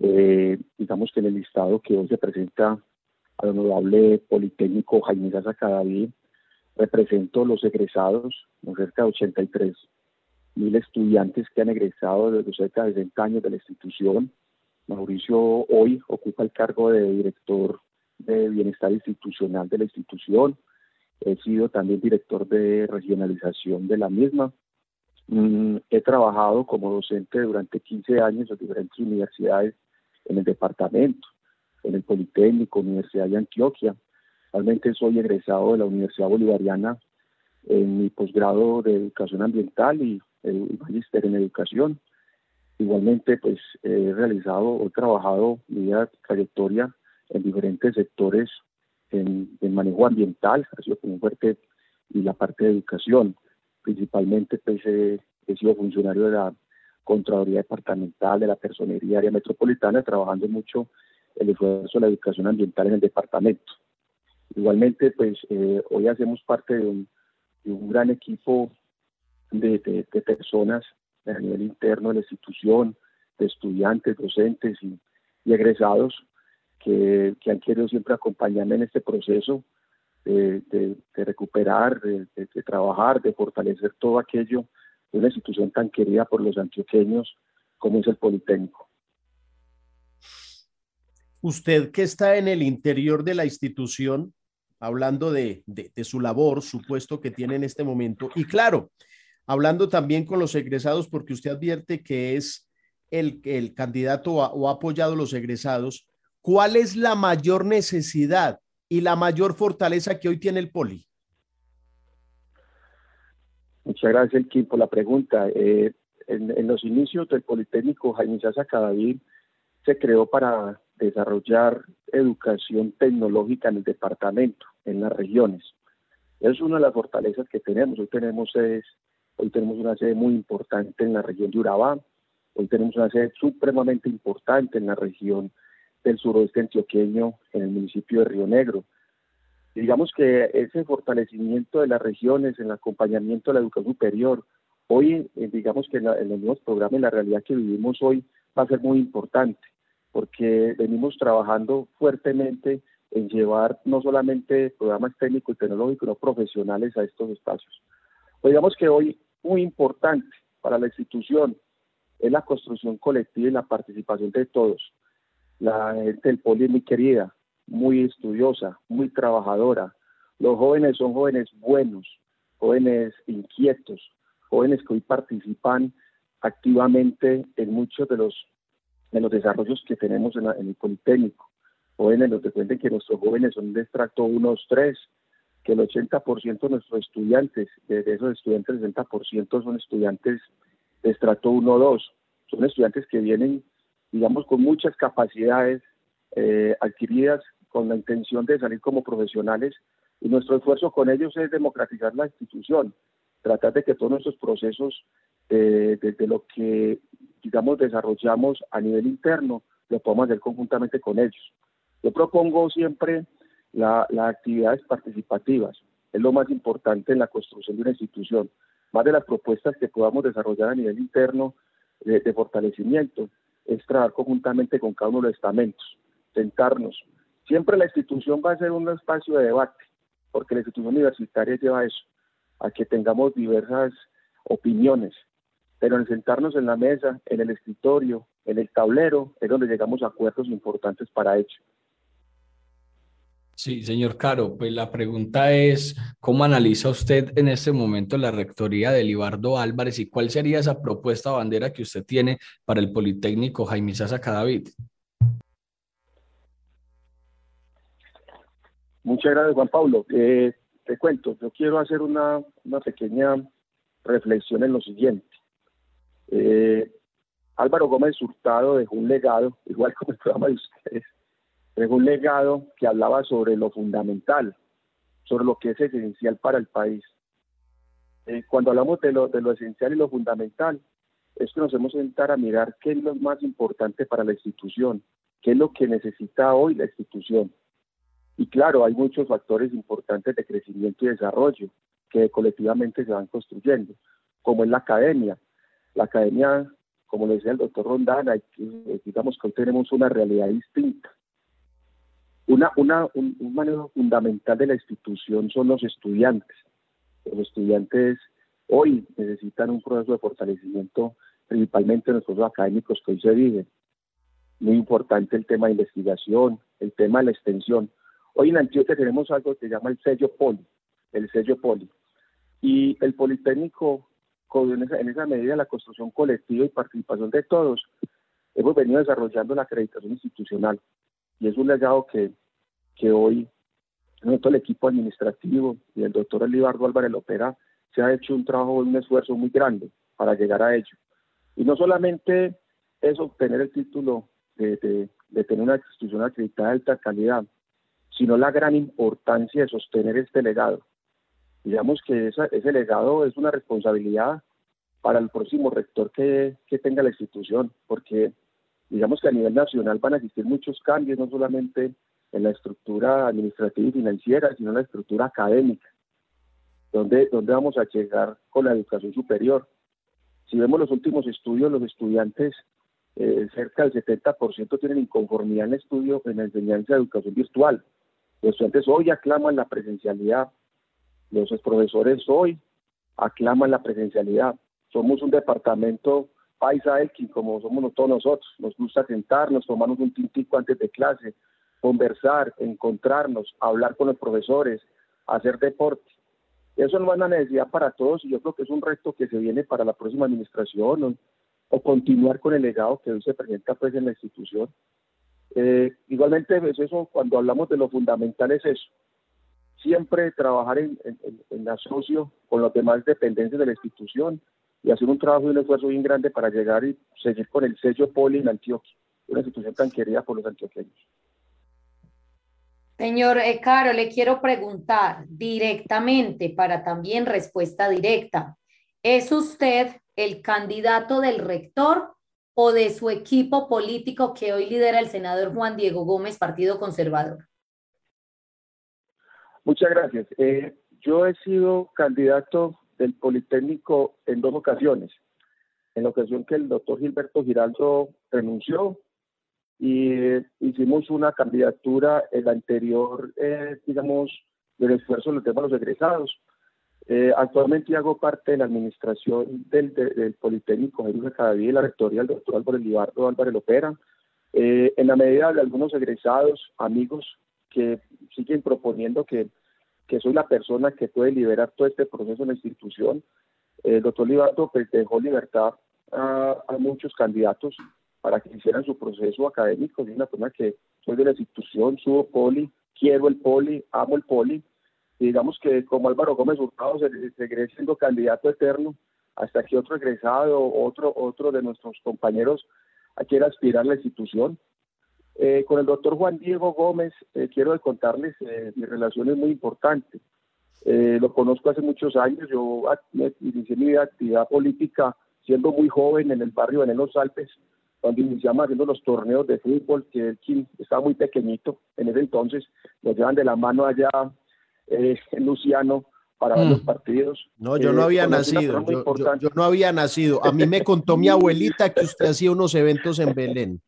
eh, digamos que en el listado que hoy se presenta al honorable Politécnico Jaime Gaza Cadaví, represento los egresados, cerca de 83 mil estudiantes que han egresado desde cerca de 60 años de la institución. Mauricio hoy ocupa el cargo de director de bienestar institucional de la institución. He sido también director de regionalización de la misma. Mm, he trabajado como docente durante 15 años en diferentes universidades en el departamento, en el Politécnico, Universidad de Antioquia. Realmente soy egresado de la Universidad Bolivariana en mi posgrado de Educación Ambiental y el magíster en Educación. Igualmente, pues he realizado o trabajado mi trayectoria en diferentes sectores en, manejo ambiental, ha sido como fuerte, y la parte de educación. Principalmente, pues he sido funcionario de la Contraloría Departamental, de la Personería Área Metropolitana, trabajando mucho el esfuerzo de la educación ambiental en el departamento. Igualmente, pues eh, hoy hacemos parte de un, gran equipo de, personas a nivel interno de la institución, de estudiantes, docentes y, egresados que, han querido siempre acompañarme en este proceso de, de recuperar, de, trabajar, de fortalecer todo aquello una institución tan querida por los antioqueños como es el Politécnico. Usted que está en el interior de la institución, hablando de, su labor, su puesto que tiene en este momento, y claro, hablando también con los egresados, porque usted advierte que es el, el candidato o ha apoyado a los egresados, ¿cuál es la mayor necesidad y la mayor fortaleza que hoy tiene el Poli? Muchas gracias, Elkin, por la pregunta. Eh, en, los inicios del Politécnico Jaime Sasa Cadavid se creó para desarrollar educación tecnológica en el departamento, en las regiones. Es una de las fortalezas que tenemos. Hoy tenemos hoy tenemos una sede muy importante en la región de Urabá, hoy tenemos una sede supremamente importante en la región del suroeste antioqueño, en el municipio de Río Negro digamos que ese fortalecimiento de las regiones, en el acompañamiento de la educación superior, hoy, eh, digamos que en, los nuevos programas, en la realidad que vivimos hoy, va a ser muy importante, porque venimos trabajando fuertemente en llevar no solamente programas técnicos y tecnológicos, sino profesionales a estos espacios. Pues digamos que hoy muy importante para la institución es la construcción colectiva y la participación de todos. La gente del poli es muy querida, muy estudiosa, muy trabajadora. Los jóvenes son jóvenes buenos, jóvenes inquietos, jóvenes que hoy participan activamente en muchos de los, de los desarrollos que tenemos en, el Politécnico. Jóvenes nos cuenten que nuestros jóvenes son de extracto 1, 2, 3, que el 80% de nuestros estudiantes, de esos estudiantes, el 60% son estudiantes de extracto 1, 2. Son estudiantes que vienen, digamos, con muchas capacidades eh, adquiridas con la intención de salir como profesionales. Y nuestro esfuerzo con ellos es democratizar la institución, tratar de que todos nuestros procesos, eh, desde lo que, digamos, desarrollamos a nivel interno, lo podamos hacer conjuntamente con ellos. Yo propongo siempre las actividades participativas, es lo más importante en la construcción de una institución, más de las propuestas que podamos desarrollar a nivel interno de, de fortalecimiento, es trabajar conjuntamente con cada uno de los estamentos, sentarnos, Siempre la institución va a ser un espacio de debate, porque la institución universitaria lleva eso, a que tengamos diversas opiniones, pero en sentarnos en la mesa, en el escritorio, en el tablero, es donde llegamos a acuerdos importantes para ello. Sí, señor Caro, pues la pregunta es, ¿cómo analiza usted en este momento la rectoría de Libardo Álvarez y cuál sería esa propuesta bandera que usted tiene para el Politécnico Jaime Sasa Cadavid? Muchas gracias, Juan Pablo. Eh, te cuento, yo quiero hacer una, una pequeña reflexión en lo siguiente. Eh, Álvaro Gómez Hurtado dejó un legado, (laughs) igual como el programa de ustedes, dejó un legado que hablaba sobre lo fundamental, sobre lo que es esencial para el país. Eh, cuando hablamos de lo, de lo esencial y lo fundamental, es que nos hemos sentar a mirar qué es lo más importante para la institución, qué es lo que necesita hoy la institución. Y claro, hay muchos factores importantes de crecimiento y desarrollo que colectivamente se van construyendo, como es la academia. La academia, como lo decía el doctor Rondana, digamos que hoy tenemos una realidad distinta. Una, una, un, un manejo fundamental de la institución son los estudiantes. Los estudiantes hoy necesitan un proceso de fortalecimiento, principalmente en académicos que hoy se viven. Muy importante el tema de investigación, el tema de la extensión. Hoy en Antioquia tenemos algo que se llama el sello Poli, el sello Poli. Y el Politécnico, en esa, en esa medida, la construcción colectiva y participación de todos, hemos venido desarrollando la acreditación institucional. Y es un legado que, que hoy todo el equipo administrativo y el doctor Elibardo Álvarez Lopera se ha hecho un trabajo, un esfuerzo muy grande para llegar a ello. Y no solamente es obtener el título de, tener una institución acreditada de alta calidad, sino la gran importancia de sostener este legado. Digamos que ese legado es una responsabilidad para el próximo rector que, que tenga la institución, porque digamos que a nivel nacional van a existir muchos cambios, no solamente en la estructura administrativa y financiera, sino en la estructura académica. ¿Dónde, vamos a llegar con la educación superior? Si vemos los últimos estudios, los estudiantes, eh, cerca del 70% tienen inconformidad en el estudio, en la enseñanza de educación virtual. Los estudiantes hoy aclaman la presencialidad, los profesores hoy aclaman la presencialidad. Somos un departamento paisa Elkin, como somos todos nosotros. Nos gusta sentarnos, tomarnos un tintico antes de clase, conversar, encontrarnos, hablar con los profesores, hacer deporte. Eso no es una necesidad para todos y yo creo que es un reto que se viene para la próxima administración o, continuar con el legado que hoy se presenta pues en la institución. Eh, igualmente es pues, eso, cuando hablamos de lo fundamental es eso, siempre trabajar en, en, asocio con las demás dependencias de la institución y hacer un trabajo y un esfuerzo bien grande para llegar y seguir con el sello Poli en Antioquia, una institución tan querida por los antioqueños. Señor eh, Caro, le quiero preguntar directamente para también respuesta directa. ¿Es usted el candidato del rector o de su equipo político que hoy lidera el senador Juan Diego Gómez, Partido Conservador? Muchas gracias. Eh, yo he sido candidato del Politécnico en dos ocasiones. En la ocasión que el doctor Gilberto Giraldo renunció y hicimos una candidatura en la anterior, eh, digamos, del esfuerzo en el tema de los egresados. Eh, actualmente hago parte de la administración del, del Politécnico Jesús cada día y la rectoría del doctor Álvaro Libardo Álvarez Lopera. Eh, en la medida de algunos egresados, amigos que siguen proponiendo que, que soy la persona que puede liderar todo este proceso en la institución, el doctor Libardo pues, dejó libertad a, muchos candidatos para que hicieran su proceso académico. Soy una persona que soy de la institución, subo poli, quiero el poli, amo el poli. Y digamos que como Álvaro Gómez Hurtado se, seguiré siendo candidato eterno hasta que otro egresado, otro, otro de nuestros compañeros quiera aspirar a la institución. Eh, con el doctor Juan Diego Gómez, eh, quiero contarles, eh, mi relación es muy importante. lo conozco hace muchos años, yo inicié mi actividad política siendo muy joven en el barrio de Los Alpes, cuando iniciamos haciendo los torneos de fútbol, que el estaba muy pequeñito en ese entonces, nos llevan de la mano allá eh, en Luciano para ver los mm. partidos. No, yo no eh, había nacido, yo, no había nacido. A mí me contó mi (laughs) abuelita que usted hacía unos eventos en Belén.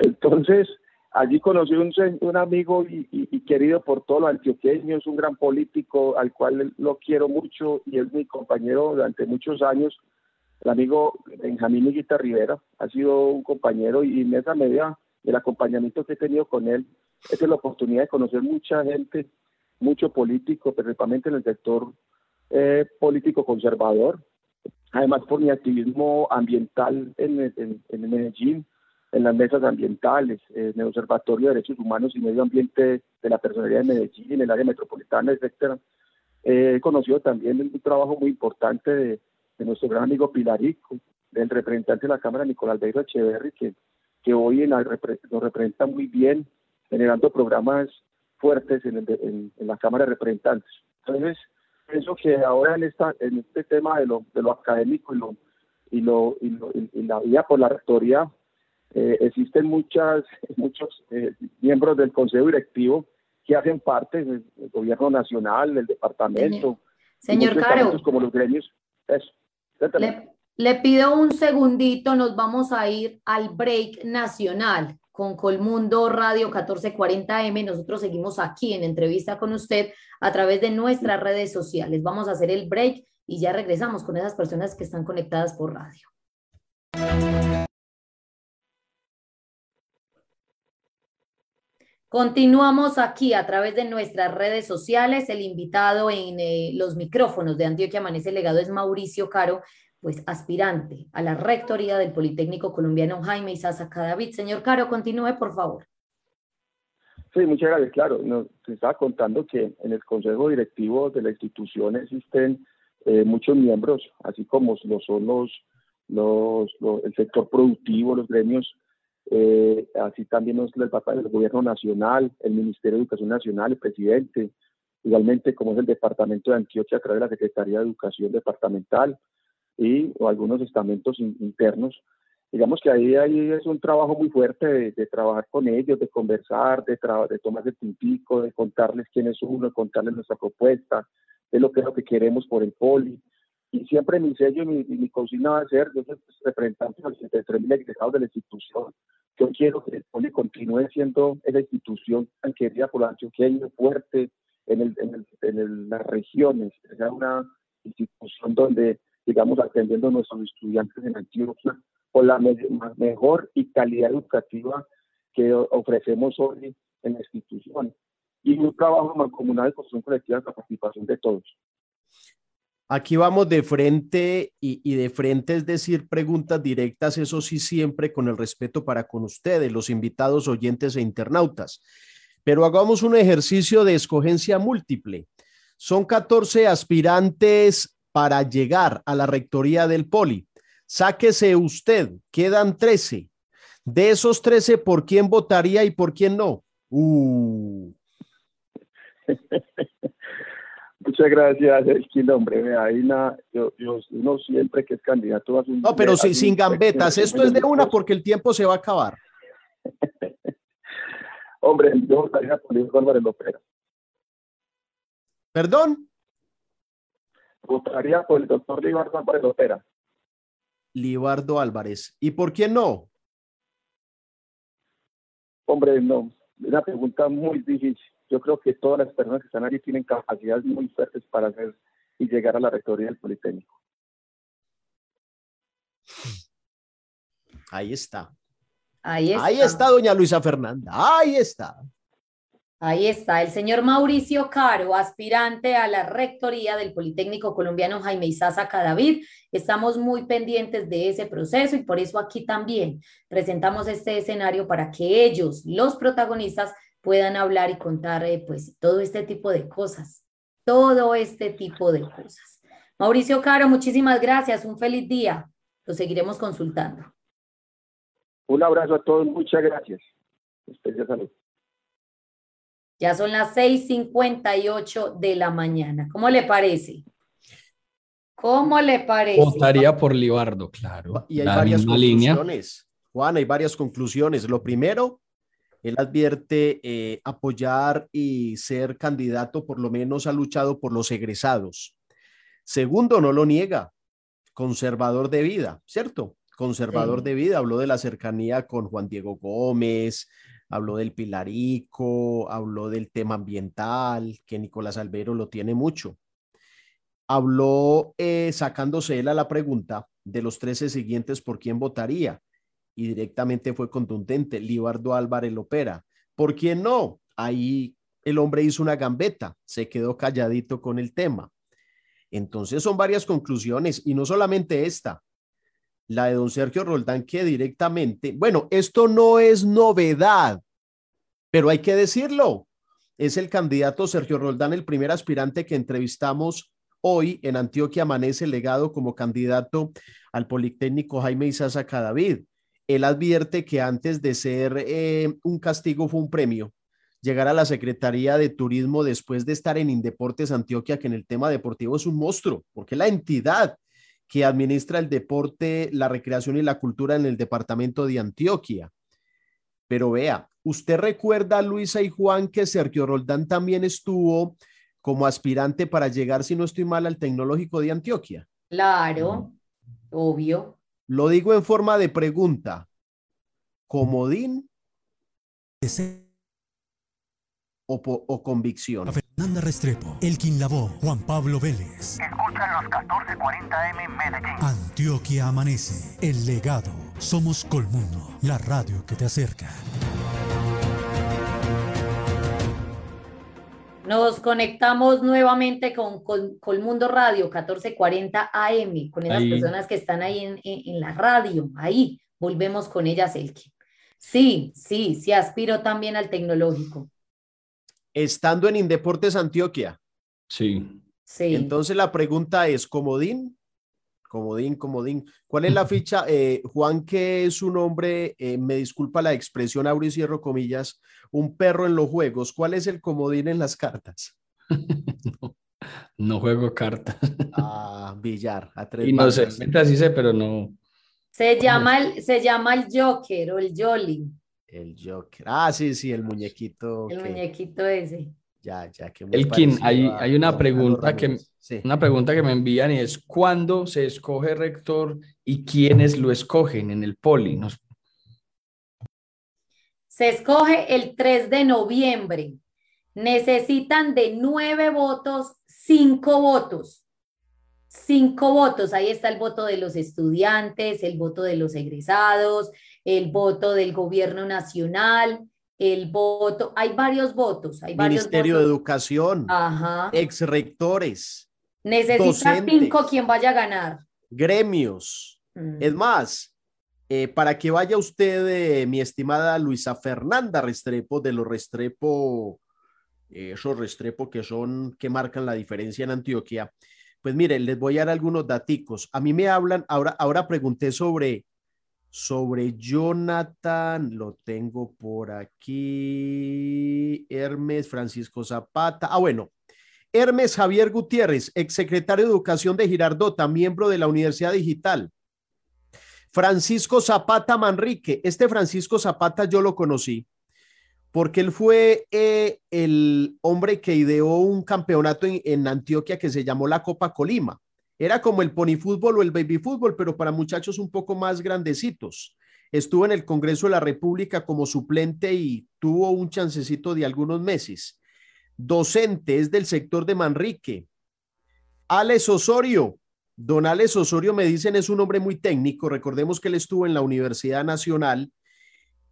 Entonces, allí conocí un, un amigo y, querido por todos los antioqueños, un gran político al cual lo quiero mucho y es mi compañero durante muchos años el amigo Benjamín Higuita Rivera ha sido un compañero y en esa medida del acompañamiento que he tenido con él, es la oportunidad de conocer mucha gente, mucho político, principalmente en el sector eh, político conservador. Además, por mi activismo ambiental en, en, Medellín, en las mesas ambientales, en el Observatorio de Derechos Humanos y Medio Ambiente de la Personalidad de Medellín, en el área metropolitana, etcétera. he conocido también un trabajo muy importante de, nuestro gran amigo Pilarico, del representante de la Cámara, Nicolás Albeiro Echeverri, que, que hoy en nos representa muy bien, generando programas fuertes en, la Cámara de Representantes. Entonces, pienso que ahora en, esta, en este tema de lo, de lo académico y, lo, y, lo, y, la vía por la rectoría, eh, existen muchas, muchos eh, miembros del Consejo Directivo que hacen parte del, Gobierno Nacional, del Departamento. Señor, Caro. Como los gremios. Eso. Le, le pido un segundito, nos vamos a ir al break nacional con Colmundo Radio 1440M. Nosotros seguimos aquí en entrevista con usted a través de nuestras redes sociales. Vamos a hacer el break y ya regresamos con esas personas que están conectadas por radio. Continuamos aquí a través de nuestras redes sociales. El invitado en eh, los micrófonos de Antioquia Amanece Legado es Mauricio Caro, pues aspirante a la rectoría del Politécnico Colombiano Jaime Isaza David. Señor Caro, continúe, por favor. Sí, muchas gracias. Claro, nos estaba contando que en el Consejo Directivo de la institución existen eh, muchos miembros, así como lo son los, el sector productivo, los gremios, eh, así también los, el papá del Gobierno Nacional, el Ministerio de Educación Nacional, el presidente, igualmente como es el Departamento de Antioquia a través de la Secretaría de Educación Departamental, y o algunos estamentos internos. Digamos que ahí, ahí es un trabajo muy fuerte de, trabajar con ellos, de conversar, de, de tomar el puntico, de contarles quién es uno, de contarles nuestra propuesta, de lo que es lo que queremos por el poli. Y siempre mi sello y mi, mi consigna va a ser, yo soy representante de los 73 egresados de la institución. Yo quiero que el poli continúe siendo esa institución tan querida por los antioqueños, fuerte en, el, en, el, en las regiones, sea una institución donde digamos, atendiendo a nuestros estudiantes en Antioquia con la mejor y calidad educativa que ofrecemos hoy en la institución. Y un trabajo mancomunado de construcción colectiva de participación de todos. Aquí vamos de frente y, de frente, es decir, preguntas directas, eso sí, siempre con el respeto para con ustedes, los invitados, oyentes e internautas. Pero hagamos un ejercicio de escogencia múltiple. Son 14 aspirantes para llegar a la rectoría del Poli. Sáquese usted, quedan 13. De esos 13, ¿por quién votaría y por quién no? Uh. (laughs) Muchas gracias, el hombre. Ahí yo, yo, uno siempre que es candidato a No, pero sí, sin gambetas. Esto es de una porque el tiempo se va a acabar. (laughs) hombre, yo votaría por Luis Álvarez López. ¿Perdón? votaría por el doctor Libardo Álvarez Lopera. Libardo Álvarez. ¿Y por qué no? Hombre, no. Una pregunta muy difícil. Yo creo que todas las personas que están ahí tienen capacidades muy fuertes para hacer y llegar a la rectoría del Politécnico. Ahí está. Ahí está. Ahí está, doña Luisa Fernanda. Ahí está. Ahí está, el señor Mauricio Caro, aspirante a la rectoría del Politécnico Colombiano Jaime Isaza Cadavid. Estamos muy pendientes de ese proceso y por eso aquí también presentamos este escenario para que ellos, los protagonistas, puedan hablar y contar eh, pues todo este tipo de cosas, todo este tipo de cosas. Mauricio Caro, muchísimas gracias, un feliz día. Lo seguiremos consultando. Un abrazo a todos, muchas gracias. Especial salud. Ya son las 6:58 de la mañana. ¿Cómo le parece? ¿Cómo le parece? Votaría por Libardo, claro. Y hay varias conclusiones. Juan, hay varias conclusiones. Lo primero, él advierte eh, apoyar y ser candidato, por lo menos ha luchado por los egresados. Segundo, no lo niega, conservador de vida, ¿cierto? Conservador de vida, habló de la cercanía con Juan Diego Gómez, habló del Pilarico, habló del tema ambiental, que Nicolás Albero lo tiene mucho. Habló eh, sacándose él a la pregunta de los 13 siguientes por quién votaría y directamente fue contundente, Libardo Álvarez Lopera. ¿Por quién no? Ahí el hombre hizo una gambeta, se quedó calladito con el tema. Entonces son varias conclusiones y no solamente esta. la de don Sergio Roldán, que directamente, bueno, esto no es novedad, pero hay que decirlo. Es el candidato Sergio Roldán, el primer aspirante que entrevistamos hoy en Antioquia Amanece Legado como candidato al Politécnico Jaime Isaza Cadavid. Él advierte que antes de ser eh, un castigo fue un premio. Llegar a la Secretaría de Turismo después de estar en Indeportes Antioquia, que en el tema deportivo es un monstruo, porque la entidad que administra el deporte, la recreación y la cultura en el departamento de Antioquia. Pero vea, usted recuerda, Luisa y Juan, que Sergio Roldán también estuvo como aspirante para llegar, si no estoy mal, al tecnológico de Antioquia. Claro, obvio. Lo digo en forma de pregunta. ¿Comodín? o, o convicción. A Fernanda Restrepo, Elkin Lavó, Juan Pablo Vélez. Escuchan los 1440M Medellín. Antioquia Amanece, El Legado. Somos Colmundo, la radio que te acerca. Nos conectamos nuevamente con, Colmundo Radio 1440 AM, con esas personas que están ahí en, en, la radio, ahí volvemos con ellas, Elkin. Sí, sí, sí aspiro también al tecnológico estando en Indeportes Antioquia. Sí. Sí. Entonces la pregunta es, ¿comodín? Comodín, comodín. ¿Cuál es la (laughs) ficha? Eh, Juan, que es un hombre, eh, me disculpa la expresión, abro y cierro comillas, un perro en los juegos. ¿Cuál es el comodín en las cartas? (laughs) no, juego cartas. ah, billar, a tres Y no sé, así sé, pero no. Se llama, el, se llama el Joker o el Jolly. El Joker. Ah, sí, sí, el muñequito. El muñequito ese. Ya, ya que Elkin, hay, hay una pregunta que una pregunta que me envían y es ¿cuándo se escoge rector y quiénes lo escogen en el poli? Se escoge el 3 de noviembre. Necesitan de nueve votos, cinco votos. Cinco votos. Ahí está el voto de los estudiantes, el voto de los egresados, el voto del gobierno nacional, el voto, hay varios votos. Hay Ministerio de Educación, Ajá. ex rectores. Necesita cinco quien vaya a ganar. Gremios. Mm. Es más, eh, para que vaya usted, eh, mi estimada Luisa Fernanda Restrepo, de los Restrepo, eh, esos Restrepo que son, que marcan la diferencia en Antioquia. Pues mire, les voy a dar algunos daticos. A mí me hablan, ahora, ahora pregunté sobre sobre Jonathan, lo tengo por aquí. Hermes Francisco Zapata. Ah, bueno. Hermes Javier Gutiérrez, exsecretario de Educación de Girardota, miembro de la Universidad Digital. Francisco Zapata Manrique. Este Francisco Zapata yo lo conocí porque él fue eh, el hombre que ideó un campeonato en Antioquia que se llamó la Copa Colima. Era como el pony fútbol o el baby fútbol, pero para muchachos un poco más grandecitos. Estuvo en el Congreso de la República como suplente y tuvo un chancecito de algunos meses. Docente es del sector de Manrique. Alex Osorio. Don Alex Osorio me dicen es un hombre muy técnico. Recordemos que él estuvo en la Universidad Nacional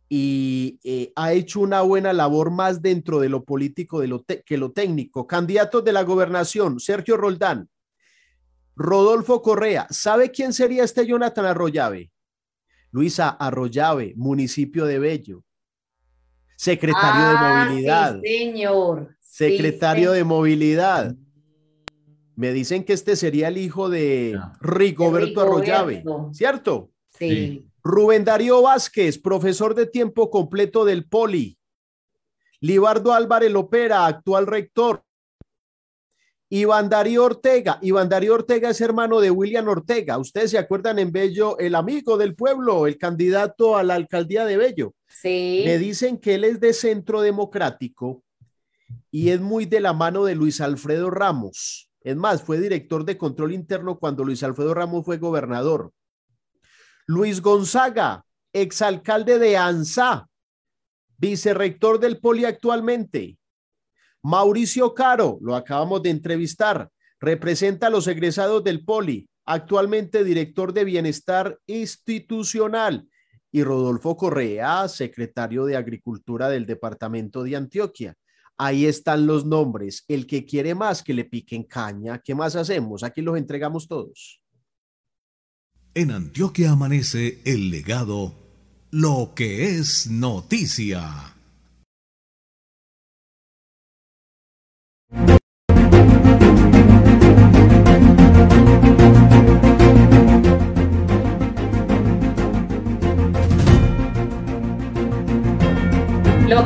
y eh, ha hecho una buena labor más dentro de lo político de lo que lo técnico. Candidatos de la gobernación, Sergio Roldán, Rodolfo Correa, ¿sabe quién sería este Jonathan Arroyave? Luisa Arroyave, municipio de Bello. Secretario de ah, Movilidad. Sí, señor. Secretario de Movilidad. Me dicen que este sería el hijo de Rigoberto, Arroyave, ¿cierto? Sí. Rubén Darío Vázquez, profesor de tiempo completo del Poli. Libardo Álvarez Lopera, actual rector. Iván Darío Ortega. Iván Darío Ortega es hermano de William Ortega. Ustedes se acuerdan en Bello, el amigo del pueblo, el candidato a la alcaldía de Bello. Sí. Me dicen que él es de centro democrático y es muy de la mano de Luis Alfredo Ramos. Es más, fue director de control interno cuando Luis Alfredo Ramos fue gobernador. Luis Gonzaga, exalcalde de ANSA, vicerrector del Poli actualmente. Mauricio Caro, lo acabamos de entrevistar, representa a los egresados del Poli, actualmente director de Bienestar Institucional, y Rodolfo Correa, secretario de Agricultura del Departamento de Antioquia. Ahí están los nombres. El que quiere más, que le piquen caña. ¿Qué más hacemos? Aquí los entregamos todos. En Antioquia amanece el legado, lo que es noticia. Lo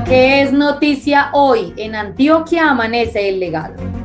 que es noticia hoy, en Antioquia amanece el legado.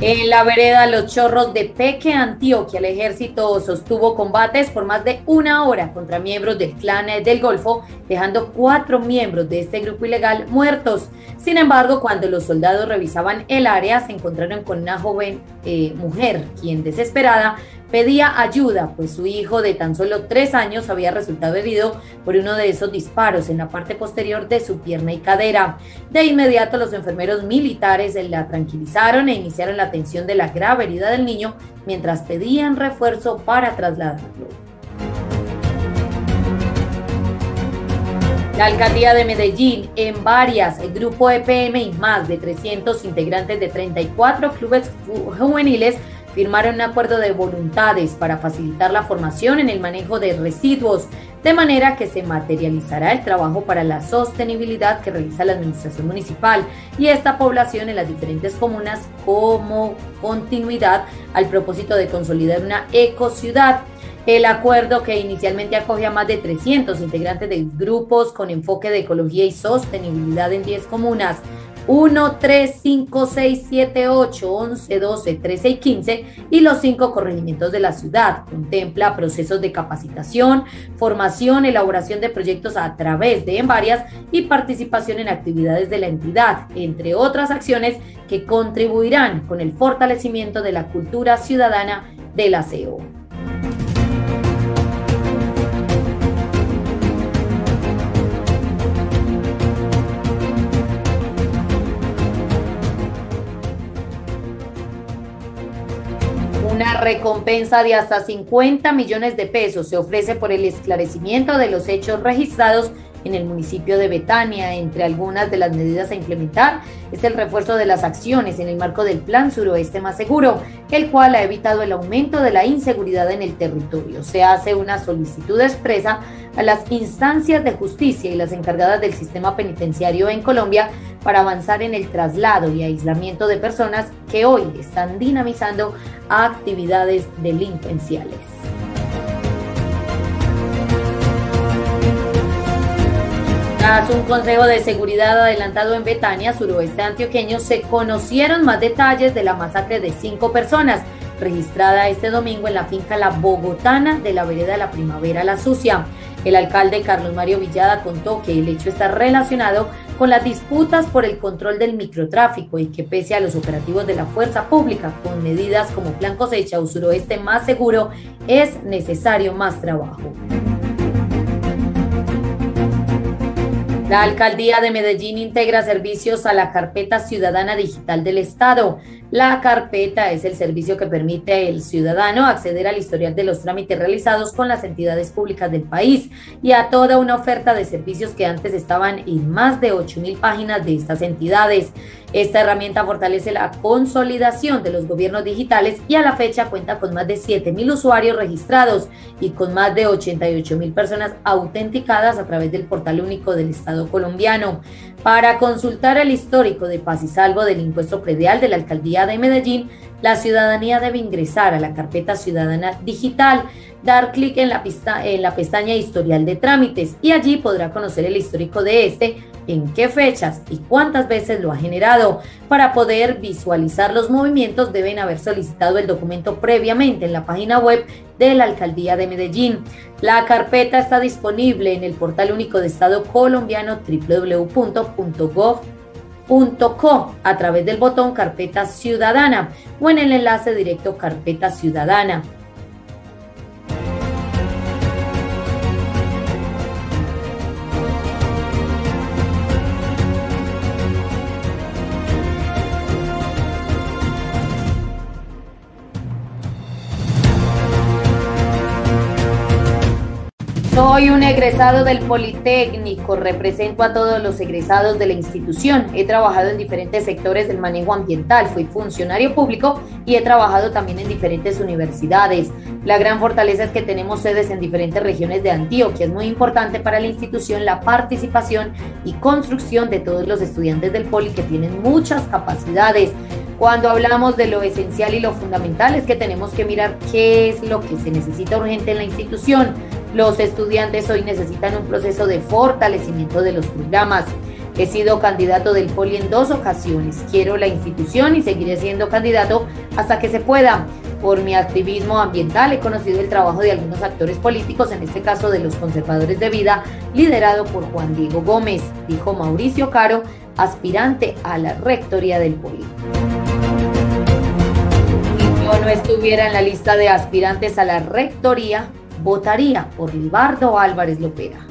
En la vereda Los Chorros de Peque, Antioquia, el ejército sostuvo combates por más de una hora contra miembros del clan del Golfo, dejando cuatro miembros de este grupo ilegal muertos. Sin embargo, cuando los soldados revisaban el área, se encontraron con una joven eh, mujer, quien desesperada pedía ayuda, pues su hijo de tan solo tres años había resultado herido por uno de esos disparos en la parte posterior de su pierna y cadera. De inmediato los enfermeros militares la tranquilizaron e iniciaron la atención de la grave herida del niño mientras pedían refuerzo para trasladarlo. La alcaldía de Medellín, en varias, el grupo EPM y más de 300 integrantes de 34 clubes juveniles firmaron un acuerdo de voluntades para facilitar la formación en el manejo de residuos, de manera que se materializará el trabajo para la sostenibilidad que realiza la Administración Municipal y esta población en las diferentes comunas como continuidad al propósito de consolidar una ecociudad. El acuerdo que inicialmente acoge a más de 300 integrantes de grupos con enfoque de ecología y sostenibilidad en 10 comunas 1, 3, 5, 6, 7, 8, 11, 12, 13 y 15 y los cinco corregimientos de la ciudad. Contempla procesos de capacitación, formación, elaboración de proyectos a través de en varias y participación en actividades de la entidad, entre otras acciones que contribuirán con el fortalecimiento de la cultura ciudadana del aseo. Una recompensa de hasta 50 millones de pesos. Se ofrece por el esclarecimiento de los hechos registrados en el municipio de Betania. Entre algunas de las medidas a implementar es el refuerzo de las acciones en el marco del Plan Suroeste Más Seguro, el cual ha evitado el aumento de la inseguridad en el territorio. Se hace una solicitud expresa a las instancias de justicia y las encargadas del sistema penitenciario en Colombia para avanzar en el traslado y aislamiento de personas que hoy están dinamizando actividades delincuenciales. Tras un consejo de seguridad adelantado en Betania, suroeste antioqueño, se conocieron más detalles de la masacre de cinco personas registrada este domingo en la finca La Bogotana de la vereda la Primavera La Sucia. El alcalde Carlos Mario Villada contó que el hecho está relacionado con las disputas por el control del microtráfico y que pese a los operativos de la fuerza pública con medidas como plan cosecha o suroeste más seguro, es necesario más trabajo. La alcaldía de Medellín integra servicios a la carpeta ciudadana digital del Estado. La carpeta es el servicio que permite al ciudadano acceder al historial de los trámites realizados con las entidades públicas del país y a toda una oferta de servicios que antes estaban en más de 8.000 páginas de estas entidades. Esta herramienta fortalece la consolidación de los gobiernos digitales y a la fecha cuenta con más de 7.000 usuarios registrados y con más de 88.000 personas autenticadas a través del portal único del Estado colombiano. Para consultar el histórico de paz y salvo del impuesto predial de la alcaldía de Medellín, la ciudadanía debe ingresar a la carpeta ciudadana digital, dar clic en la, en la pestaña Historial de trámites y allí podrá conocer el histórico de este en qué fechas y cuántas veces lo ha generado. Para poder visualizar los movimientos deben haber solicitado el documento previamente en la página web de la Alcaldía de Medellín. La carpeta está disponible en el portal único de Estado colombiano www.gov.co a través del botón Carpeta Ciudadana o en el enlace directo Carpeta Ciudadana. Soy un egresado del Politécnico, represento a todos los egresados de la institución. He trabajado en diferentes sectores del manejo ambiental, fui funcionario público y he trabajado también en diferentes universidades. La gran fortaleza es que tenemos sedes en diferentes regiones de Antioquia. Es muy importante para la institución la participación y construcción de todos los estudiantes del Poli que tienen muchas capacidades. Cuando hablamos de lo esencial y lo fundamental es que tenemos que mirar qué es lo que se necesita urgente en la institución los estudiantes hoy necesitan un proceso de fortalecimiento de los programas. He sido candidato del Poli en dos ocasiones. Quiero la institución y seguiré siendo candidato hasta que se pueda. Por mi activismo ambiental he conocido el trabajo de algunos actores políticos, en este caso de los conservadores de vida, liderado por Juan Diego Gómez, dijo Mauricio Caro, aspirante a la rectoría del Poli. Si yo no estuviera en la lista de aspirantes a la rectoría, votaría por Libardo Álvarez Lopera.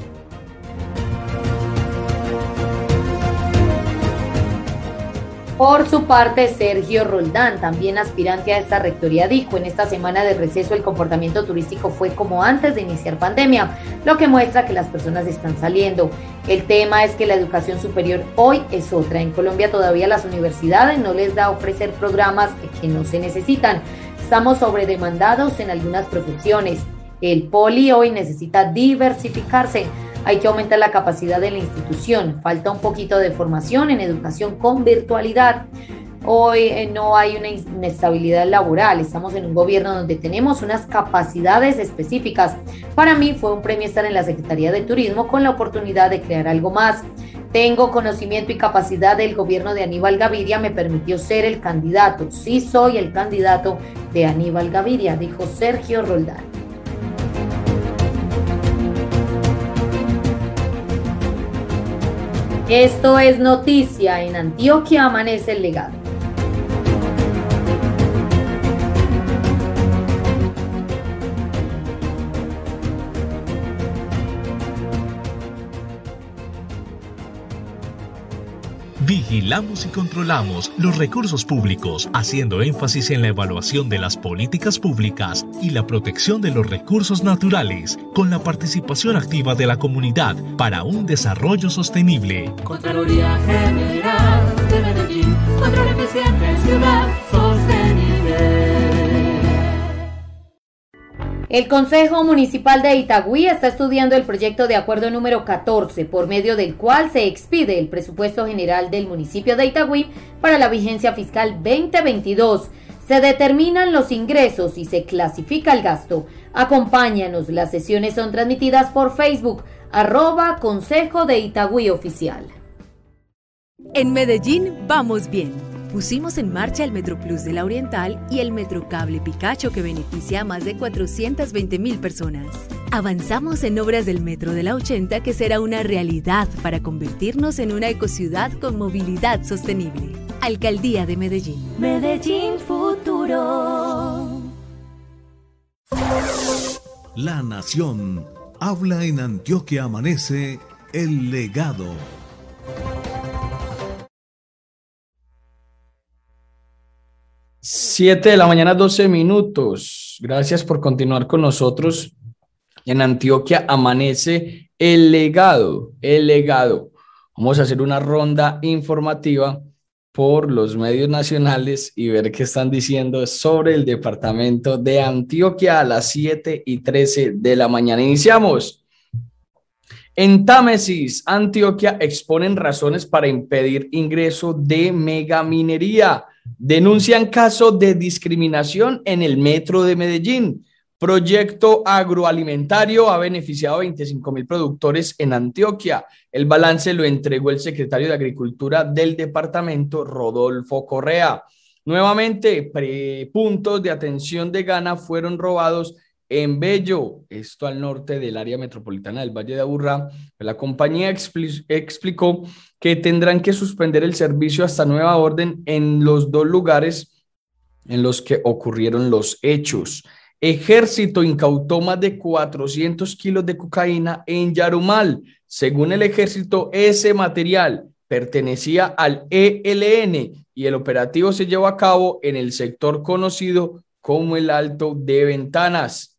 Por su parte, Sergio Roldán, también aspirante a esta rectoría, dijo en esta semana de receso el comportamiento turístico fue como antes de iniciar pandemia, lo que muestra que las personas están saliendo. El tema es que la educación superior hoy es otra. En Colombia todavía las universidades no les da a ofrecer programas que no se necesitan. Estamos sobredemandados en algunas profesiones. El poli hoy necesita diversificarse. Hay que aumentar la capacidad de la institución. Falta un poquito de formación en educación con virtualidad. Hoy eh, no hay una inestabilidad laboral, estamos en un gobierno donde tenemos unas capacidades específicas. Para mí fue un premio estar en la Secretaría de Turismo con la oportunidad de crear algo más. Tengo conocimiento y capacidad del gobierno de Aníbal Gaviria, me permitió ser el candidato. Sí soy el candidato de Aníbal Gaviria, dijo Sergio Roldán. Esto es noticia. En Antioquia amanece el legado. Vigilamos y controlamos los recursos públicos, haciendo énfasis en la evaluación de las políticas públicas y la protección de los recursos naturales, con la participación activa de la comunidad para un desarrollo sostenible. El Consejo Municipal de Itagüí está estudiando el proyecto de acuerdo número 14, por medio del cual se expide el presupuesto general del municipio de Itagüí para la vigencia fiscal 2022. Se determinan los ingresos y se clasifica el gasto. Acompáñanos, las sesiones son transmitidas por Facebook, arroba Consejo de Itagüí Oficial. En Medellín vamos bien pusimos en marcha el MetroPlus de la Oriental y el Metrocable Picacho que beneficia a más de 420 mil personas. Avanzamos en obras del Metro de la 80 que será una realidad para convertirnos en una ecociudad con movilidad sostenible. Alcaldía de Medellín. Medellín Futuro. La Nación habla en Antioquia Amanece el legado. Siete de la mañana, 12 minutos. Gracias por continuar con nosotros. En Antioquia amanece el legado, el legado. Vamos a hacer una ronda informativa por los medios nacionales y ver qué están diciendo sobre el departamento de Antioquia a las 7 y 13 de la mañana. Iniciamos. En Támesis, Antioquia exponen razones para impedir ingreso de megaminería. Denuncian caso de discriminación en el metro de Medellín. Proyecto agroalimentario ha beneficiado a 25 mil productores en Antioquia. El balance lo entregó el secretario de Agricultura del departamento, Rodolfo Correa. Nuevamente, puntos de atención de gana fueron robados en Bello, esto al norte del área metropolitana del Valle de Aburrá, la compañía explicó que tendrán que suspender el servicio hasta nueva orden en los dos lugares en los que ocurrieron los hechos. Ejército incautó más de 400 kilos de cocaína en Yarumal. Según el ejército, ese material pertenecía al ELN y el operativo se llevó a cabo en el sector conocido como el Alto de Ventanas.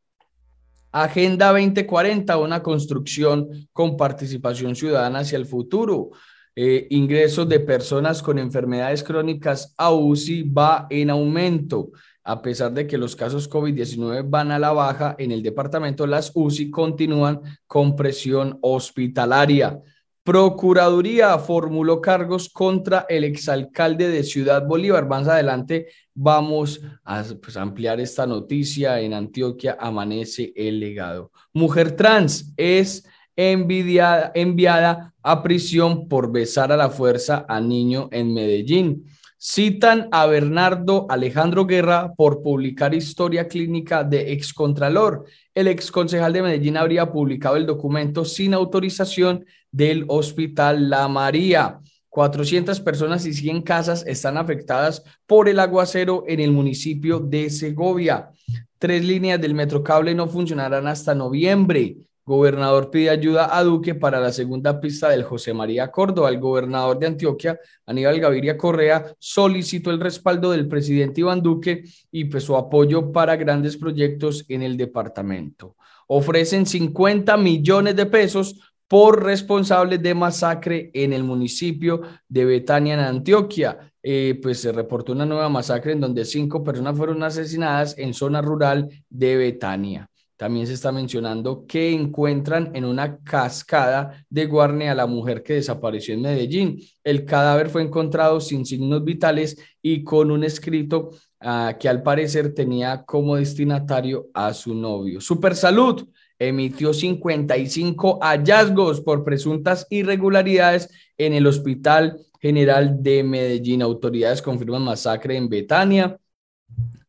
Agenda 2040, una construcción con participación ciudadana hacia el futuro. Eh, ingresos de personas con enfermedades crónicas a UCI va en aumento. A pesar de que los casos COVID-19 van a la baja en el departamento, las UCI continúan con presión hospitalaria. Procuraduría formuló cargos contra el exalcalde de Ciudad Bolívar. Más adelante vamos a pues, ampliar esta noticia. En Antioquia amanece el legado. Mujer trans es envidiada, enviada a prisión por besar a la fuerza a niño en Medellín. Citan a Bernardo Alejandro Guerra por publicar historia clínica de excontralor. El exconcejal de Medellín habría publicado el documento sin autorización del Hospital La María. 400 personas y 100 casas están afectadas por el aguacero en el municipio de Segovia. Tres líneas del Metrocable no funcionarán hasta noviembre. Gobernador pide ayuda a Duque para la segunda pista del José María Córdoba. El gobernador de Antioquia, Aníbal Gaviria Correa, solicitó el respaldo del presidente Iván Duque y pues su apoyo para grandes proyectos en el departamento. Ofrecen 50 millones de pesos por responsables de masacre en el municipio de Betania, en Antioquia. Eh, pues se reportó una nueva masacre en donde cinco personas fueron asesinadas en zona rural de Betania. También se está mencionando que encuentran en una cascada de Guarne a la mujer que desapareció en Medellín. El cadáver fue encontrado sin signos vitales y con un escrito ah, que al parecer tenía como destinatario a su novio. Supersalud emitió 55 hallazgos por presuntas irregularidades en el Hospital General de Medellín. Autoridades confirman masacre en Betania.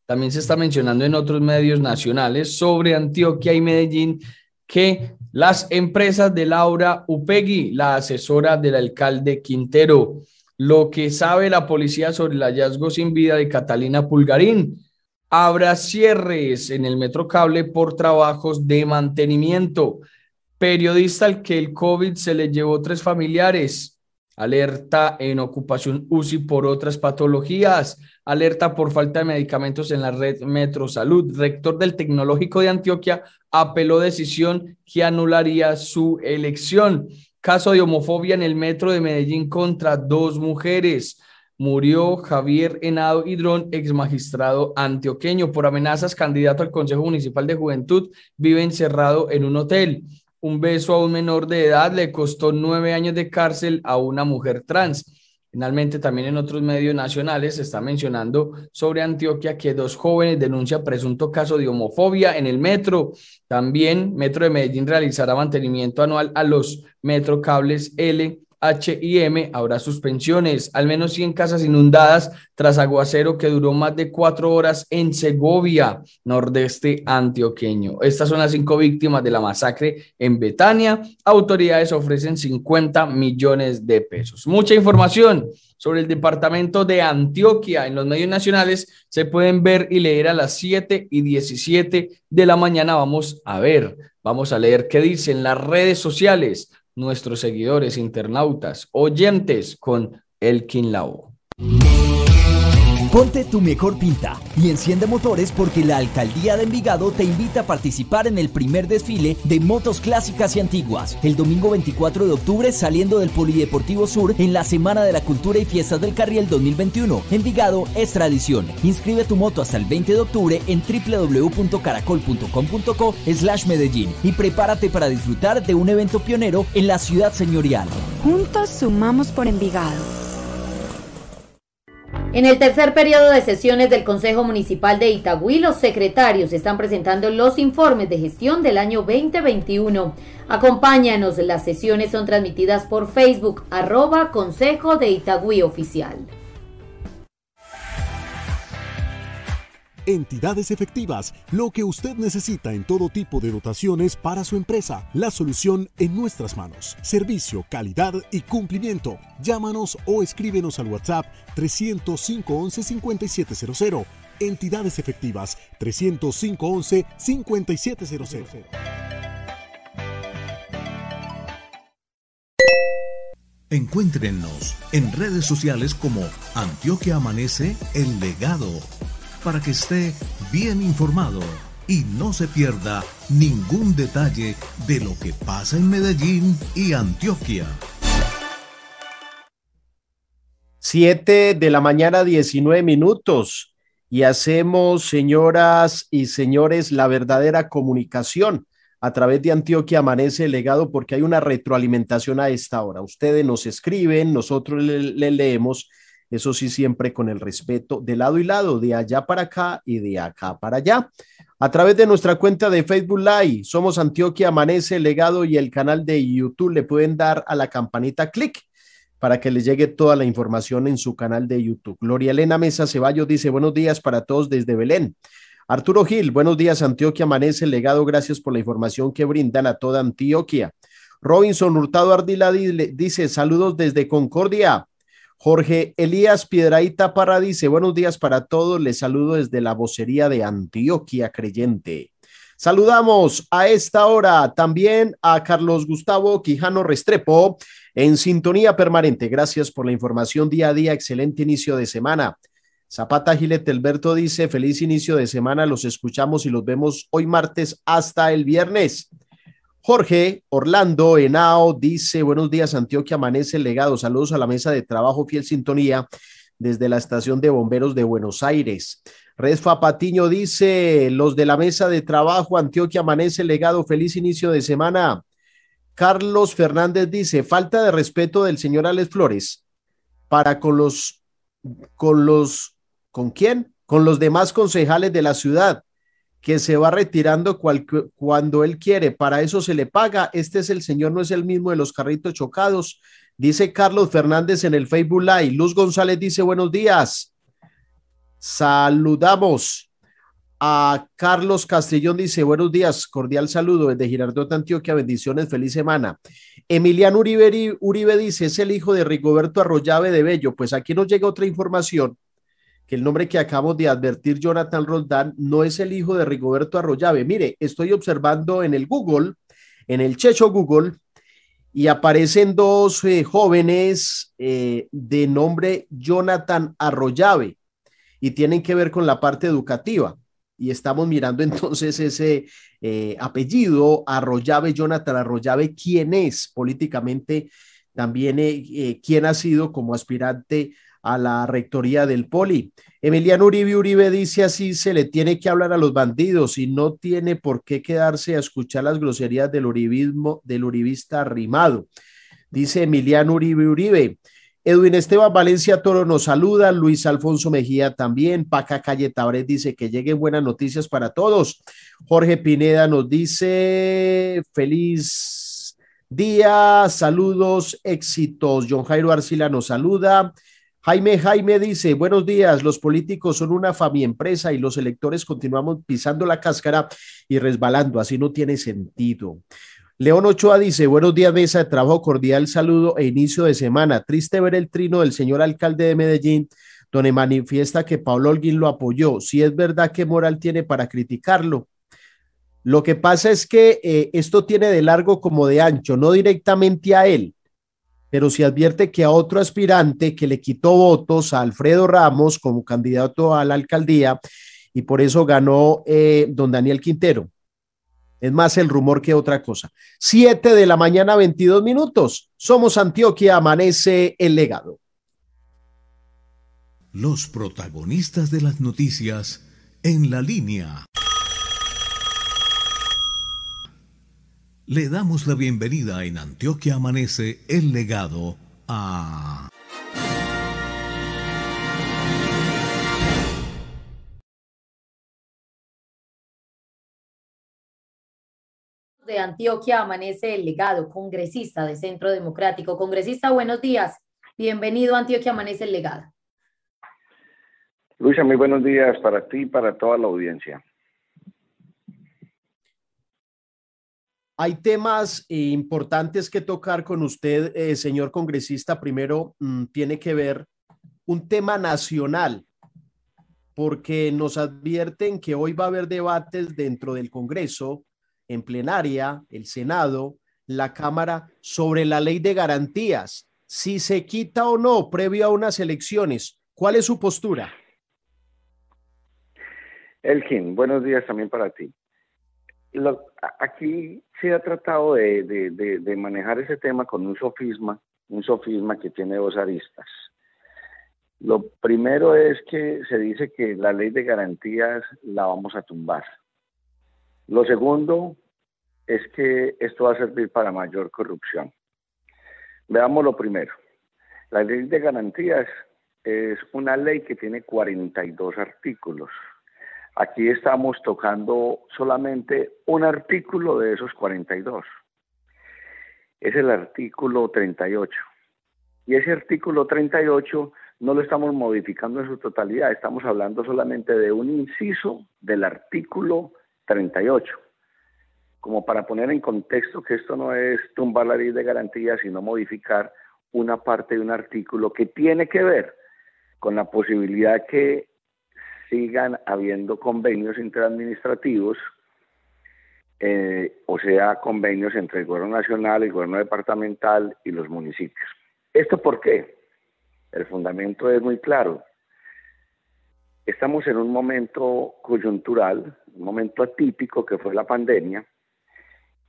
También se está mencionando en otros medios nacionales sobre Antioquia y Medellín que las empresas de Laura Upegui, la asesora del alcalde Quintero, lo que sabe la policía sobre el hallazgo sin vida de Catalina Pulgarín, habrá cierres en el Metrocable por trabajos de mantenimiento. Periodista al que el COVID se le llevó tres familiares. Alerta en ocupación UCI por otras patologías alerta por falta de medicamentos en la red Metro Salud. Rector del Tecnológico de Antioquia apeló decisión que anularía su elección. Caso de homofobia en el metro de Medellín contra dos mujeres. Murió Javier Henado Hidrón, ex magistrado antioqueño, por amenazas, candidato al Consejo Municipal de Juventud, vive encerrado en un hotel. Un beso a un menor de edad le costó nueve años de cárcel a una mujer trans. Finalmente, también en otros medios nacionales se está mencionando sobre Antioquia que dos jóvenes denuncian presunto caso de homofobia en el metro. También Metro de Medellín realizará mantenimiento anual a los metrocables L H y M habrá suspensiones, al menos 100 casas inundadas tras aguacero que duró más de cuatro horas en Segovia, nordeste antioqueño. Estas son las cinco víctimas de la masacre en Betania. Autoridades ofrecen 50 millones de pesos. Mucha información sobre el departamento de Antioquia en los medios nacionales se pueden ver y leer a las 7 y 17 de la mañana. Vamos a ver, vamos a leer qué dicen las redes sociales nuestros seguidores, internautas, oyentes con Elkin Lau. Ponte tu mejor pinta y enciende motores porque la Alcaldía de Envigado te invita a participar en el primer desfile de motos clásicas y antiguas, el domingo 24 de octubre saliendo del Polideportivo Sur en la Semana de la Cultura y Fiestas del Carriel 2021. Envigado es tradición. Inscribe tu moto hasta el 20 de octubre en www.caracol.com.co slash Medellín y prepárate para disfrutar de un evento pionero en la ciudad señorial. Juntos sumamos por Envigado. En el tercer periodo de sesiones del Consejo Municipal de Itagüí, los secretarios están presentando los informes de gestión del año 2021. Acompáñanos, las sesiones son transmitidas por Facebook, arroba Consejo de Itagüí Oficial. Entidades efectivas, lo que usted necesita en todo tipo de dotaciones para su empresa. La solución en nuestras manos. Servicio, calidad y cumplimiento. Llámanos o escríbenos al WhatsApp 305 11 5700. Entidades efectivas 305 11 5700. Encuéntrenos en redes sociales como Antioquia Amanece El Legado para que esté bien informado y no se pierda ningún detalle de lo que pasa en Medellín y Antioquia. 7 de la mañana, 19 minutos. Y hacemos, señoras y señores, la verdadera comunicación a través de Antioquia Amanece el Legado porque hay una retroalimentación a esta hora. Ustedes nos escriben, nosotros le, le leemos, eso sí, siempre con el respeto de lado y lado, de allá para acá y de acá para allá. A través de nuestra cuenta de Facebook Live, somos Antioquia Amanece Legado y el canal de YouTube le pueden dar a la campanita clic para que les llegue toda la información en su canal de YouTube. Gloria Elena Mesa Ceballos dice buenos días para todos desde Belén. Arturo Gil, buenos días Antioquia Amanece, legado, gracias por la información que brindan a toda Antioquia. Robinson Hurtado Ardila dice saludos desde Concordia. Jorge Elías Piedraíta Parra dice buenos días para todos, les saludo desde la vocería de Antioquia Creyente. Saludamos a esta hora también a Carlos Gustavo Quijano Restrepo en sintonía permanente. Gracias por la información día a día. Excelente inicio de semana. Zapata Gilete Alberto dice, feliz inicio de semana. Los escuchamos y los vemos hoy martes hasta el viernes. Jorge Orlando Henao dice, buenos días, Antioquia amanece el legado. Saludos a la mesa de trabajo, fiel sintonía desde la estación de bomberos de Buenos Aires. Redfa Patiño dice, los de la mesa de trabajo, Antioquia amanece legado, feliz inicio de semana. Carlos Fernández dice, falta de respeto del señor Alex Flores para con los, con los, ¿con quién? Con los demás concejales de la ciudad, que se va retirando cuando él quiere, para eso se le paga. Este es el señor, no es el mismo de los carritos chocados. Dice Carlos Fernández en el Facebook Live. Luz González dice buenos días. Saludamos a Carlos Castrillón, dice buenos días, cordial saludo desde Girardot, Antioquia, bendiciones, feliz semana. Emiliano Uribe, Uribe dice, es el hijo de Rigoberto Arroyave de Bello. Pues aquí nos llega otra información, que el nombre que acabamos de advertir, Jonathan Roldán, no es el hijo de Rigoberto Arroyave. Mire, estoy observando en el Google, en el Checho Google, y aparecen dos eh, jóvenes eh, de nombre Jonathan Arroyave y tienen que ver con la parte educativa. Y estamos mirando (laughs) entonces ese eh, apellido, Arroyave, Jonathan Arroyave, quién es políticamente, también quién ha sido como aspirante a la rectoría del Poli. Emiliano Uribe Uribe dice así, se le tiene que hablar a los bandidos y no tiene por qué quedarse a escuchar las groserías del uribismo, del uribista arrimado. Dice Emiliano Uribe Uribe, Edwin Esteban Valencia Toro nos saluda, Luis Alfonso Mejía también, Paca Calle Tabret dice que lleguen buenas noticias para todos. Jorge Pineda nos dice feliz día, saludos, éxitos. John Jairo Arcila nos saluda. Jaime Jaime dice, buenos días, los políticos son una empresa y los electores continuamos pisando la cáscara y resbalando, así no tiene sentido. León Ochoa dice, buenos días, mesa de trabajo, cordial saludo e inicio de semana. Triste ver el trino del señor alcalde de Medellín, donde manifiesta que Pablo Holguín lo apoyó. Si es verdad, ¿qué moral tiene para criticarlo? Lo que pasa es que eh, esto tiene de largo como de ancho, no directamente a él, pero si advierte que a otro aspirante que le quitó votos a Alfredo Ramos como candidato a la alcaldía y por eso ganó eh, don Daniel Quintero. Es más el rumor que otra cosa. Siete de la mañana, 22 minutos. Somos Antioquia, amanece el legado. Los protagonistas de las noticias en la línea. Le damos la bienvenida en Antioquia Amanece el legado a... de Antioquia amanece el legado, congresista de Centro Democrático. Congresista, buenos días. Bienvenido a Antioquia amanece el legado. Luisa, muy buenos días para ti y para toda la audiencia. Hay temas importantes que tocar con usted, eh, señor congresista. Primero, mm, tiene que ver un tema nacional, porque nos advierten que hoy va a haber debates dentro del Congreso en plenaria, el Senado, la Cámara, sobre la ley de garantías, si se quita o no previo a unas elecciones. ¿Cuál es su postura? Elkin, buenos días también para ti. Lo- aquí se ha tratado de- de manejar ese tema con un sofisma, un sofisma que tiene dos aristas. Lo primero es que se dice que la ley de garantías la vamos a tumbar. Lo segundo es que esto va a servir para mayor corrupción. Veamos lo primero. La ley de garantías es una ley que tiene 42 artículos. Aquí estamos tocando solamente un artículo de esos 42. Es el artículo 38. Y ese artículo 38 no lo estamos modificando en su totalidad, estamos hablando solamente de un inciso del artículo 38. Como para poner en contexto que esto no es tumbar la ley de garantías, sino modificar una parte de un artículo que tiene que ver con la posibilidad que sigan habiendo convenios interadministrativos, eh, o sea, convenios entre el gobierno nacional, el gobierno departamental y los municipios. ¿Esto por qué? El fundamento es muy claro. Estamos en un momento coyuntural, un momento atípico que fue la pandemia,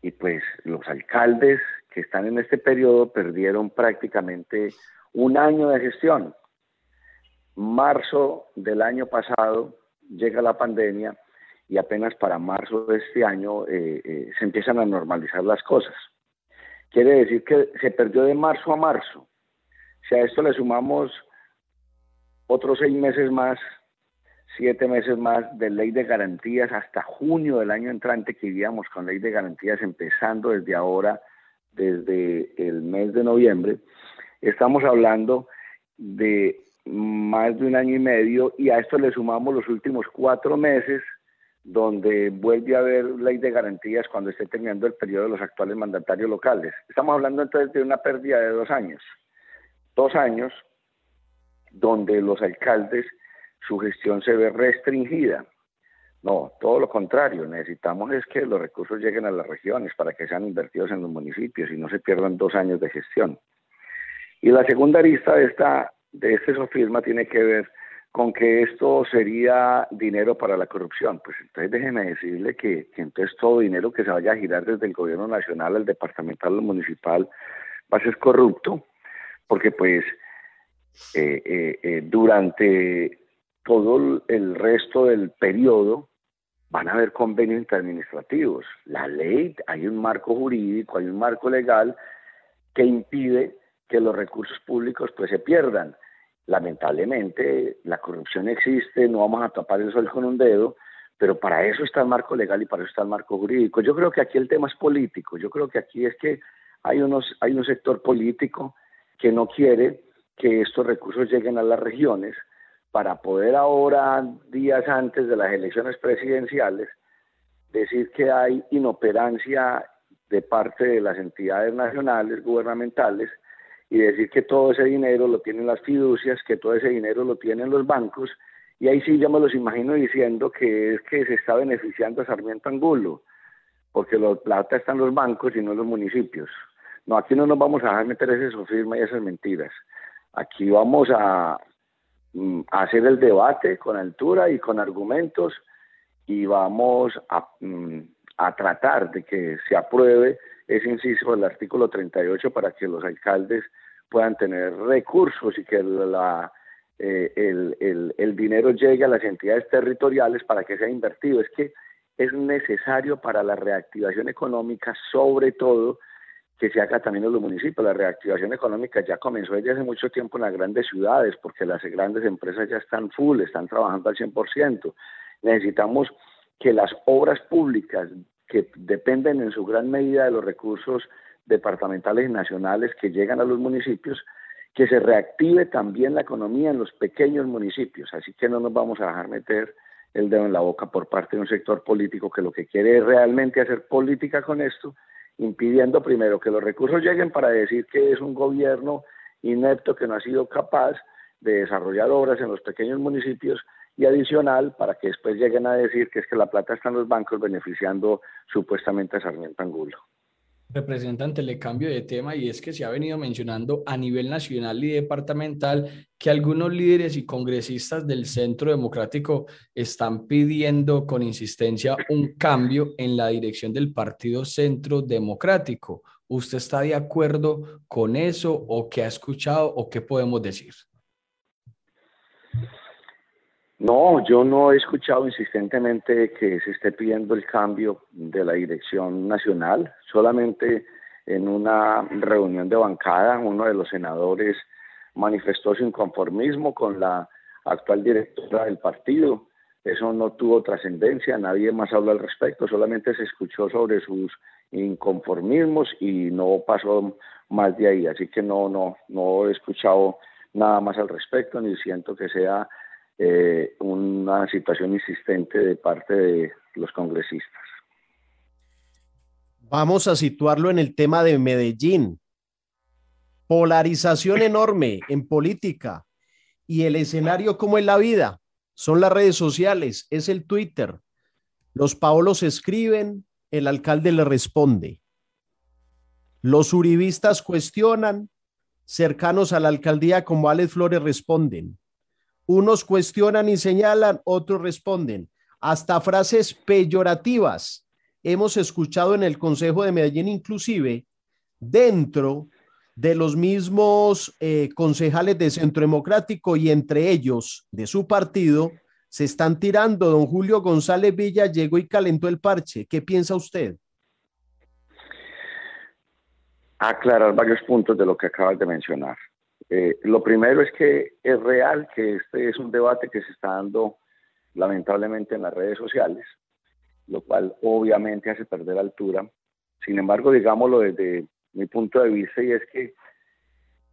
y pues los alcaldes que están en este periodo perdieron prácticamente un año de gestión. Marzo del año pasado llega la pandemia y apenas para marzo de este año eh, eh, se empiezan a normalizar las cosas. Quiere decir que se perdió de marzo a marzo. Si a esto le sumamos otros seis meses más, siete meses más de ley de garantías hasta junio del año entrante que iríamos con ley de garantías empezando desde ahora, desde el mes de noviembre, estamos hablando de más de un año y medio y a esto le sumamos los últimos cuatro meses donde vuelve a haber ley de garantías cuando esté terminando el periodo de los actuales mandatarios locales. Estamos hablando entonces de una pérdida de dos años. Dos años donde los alcaldes, su gestión se ve restringida. No, todo lo contrario, necesitamos es que los recursos lleguen a las regiones para que sean invertidos en los municipios y no se pierdan dos años de gestión. Y la segunda arista de, esta, de este sofisma tiene que ver con que esto sería dinero para la corrupción. Pues entonces déjeme decirle que, entonces todo dinero que se vaya a girar desde el gobierno nacional al departamental al municipal va a ser corrupto, porque pues eh, eh, eh, durante todo el resto del periodo van a haber convenios interadministrativos. La ley, hay un marco jurídico, hay un marco legal que impide que los recursos públicos pues se pierdan. Lamentablemente la corrupción existe, no vamos a tapar el sol con un dedo, pero para eso está el marco legal y para eso está el marco jurídico. Yo creo que aquí el tema es político, yo creo que aquí es que hay, unos, hay un sector político que no quiere que estos recursos lleguen a las regiones para poder ahora, días antes de las elecciones presidenciales, decir que hay inoperancia de parte de las entidades nacionales, gubernamentales, y decir que todo ese dinero lo tienen las fiducias, que todo ese dinero lo tienen los bancos, y ahí sí yo me los imagino diciendo que es que se está beneficiando a Sarmiento Angulo, porque la plata está en los bancos y no en los municipios. No, aquí no nos vamos a dejar meter ese sofisma y esas mentiras. Aquí vamos a, mm, hacer el debate con altura y con argumentos y vamos a, mm, a tratar de que se apruebe ese inciso del artículo 38 para que los alcaldes puedan tener recursos y que la, eh, el, el, el dinero llegue a las entidades territoriales para que sea invertido. Es que es necesario para la reactivación económica, sobre todo, que se haga también en los municipios. La reactivación económica ya comenzó desde hace mucho tiempo en las grandes ciudades, porque las grandes empresas ya están full, están trabajando al 100%. Necesitamos que las obras públicas que dependen en su gran medida de los recursos departamentales y nacionales que llegan a los municipios, que se reactive también la economía en los pequeños municipios. Así que no nos vamos a dejar meter el dedo en la boca por parte de un sector político que lo que quiere es realmente hacer política con esto, impidiendo primero que los recursos lleguen para decir que es un gobierno inepto que no ha sido capaz de desarrollar obras en los pequeños municipios y adicional para que después lleguen a decir que es que la plata está en los bancos beneficiando supuestamente a Sarmiento Angulo. Representante, le cambio de tema y es que se ha venido mencionando a nivel nacional y departamental que algunos líderes y congresistas del Centro Democrático están pidiendo con insistencia un cambio en la dirección del Partido Centro Democrático. ¿Usted está de acuerdo con eso o qué ha escuchado o qué podemos decir? No, yo no he escuchado insistentemente que se esté pidiendo el cambio de la dirección nacional. Solamente en una reunión de bancada, uno de los senadores manifestó su inconformismo con la actual directora del partido. Eso no tuvo trascendencia, nadie más habló al respecto, solamente se escuchó sobre sus inconformismos y no pasó más de ahí. Así que no, no, no he escuchado nada más al respecto, ni siento que sea eh, una situación insistente de parte de los congresistas. Vamos a situarlo en el tema de Medellín. Polarización enorme en política y el escenario como en la vida son las redes sociales, es el Twitter. Los Paolos escriben, el alcalde le responde. Los uribistas cuestionan, cercanos a la alcaldía como Alex Flores responden. Unos cuestionan y señalan, otros responden. Hasta frases peyorativas hemos escuchado en el Consejo de Medellín, inclusive dentro de los mismos eh, concejales de Centro Democrático y entre ellos de su partido, se están tirando. Don Julio González Villa llegó y calentó el parche. ¿Qué piensa usted? Aclarar varios puntos de lo que acabas de mencionar. Eh, lo primero es que es real que este es un debate que se está dando lamentablemente en las redes sociales, lo cual obviamente hace perder altura. Sin embargo, digámoslo desde mi punto de vista, y es que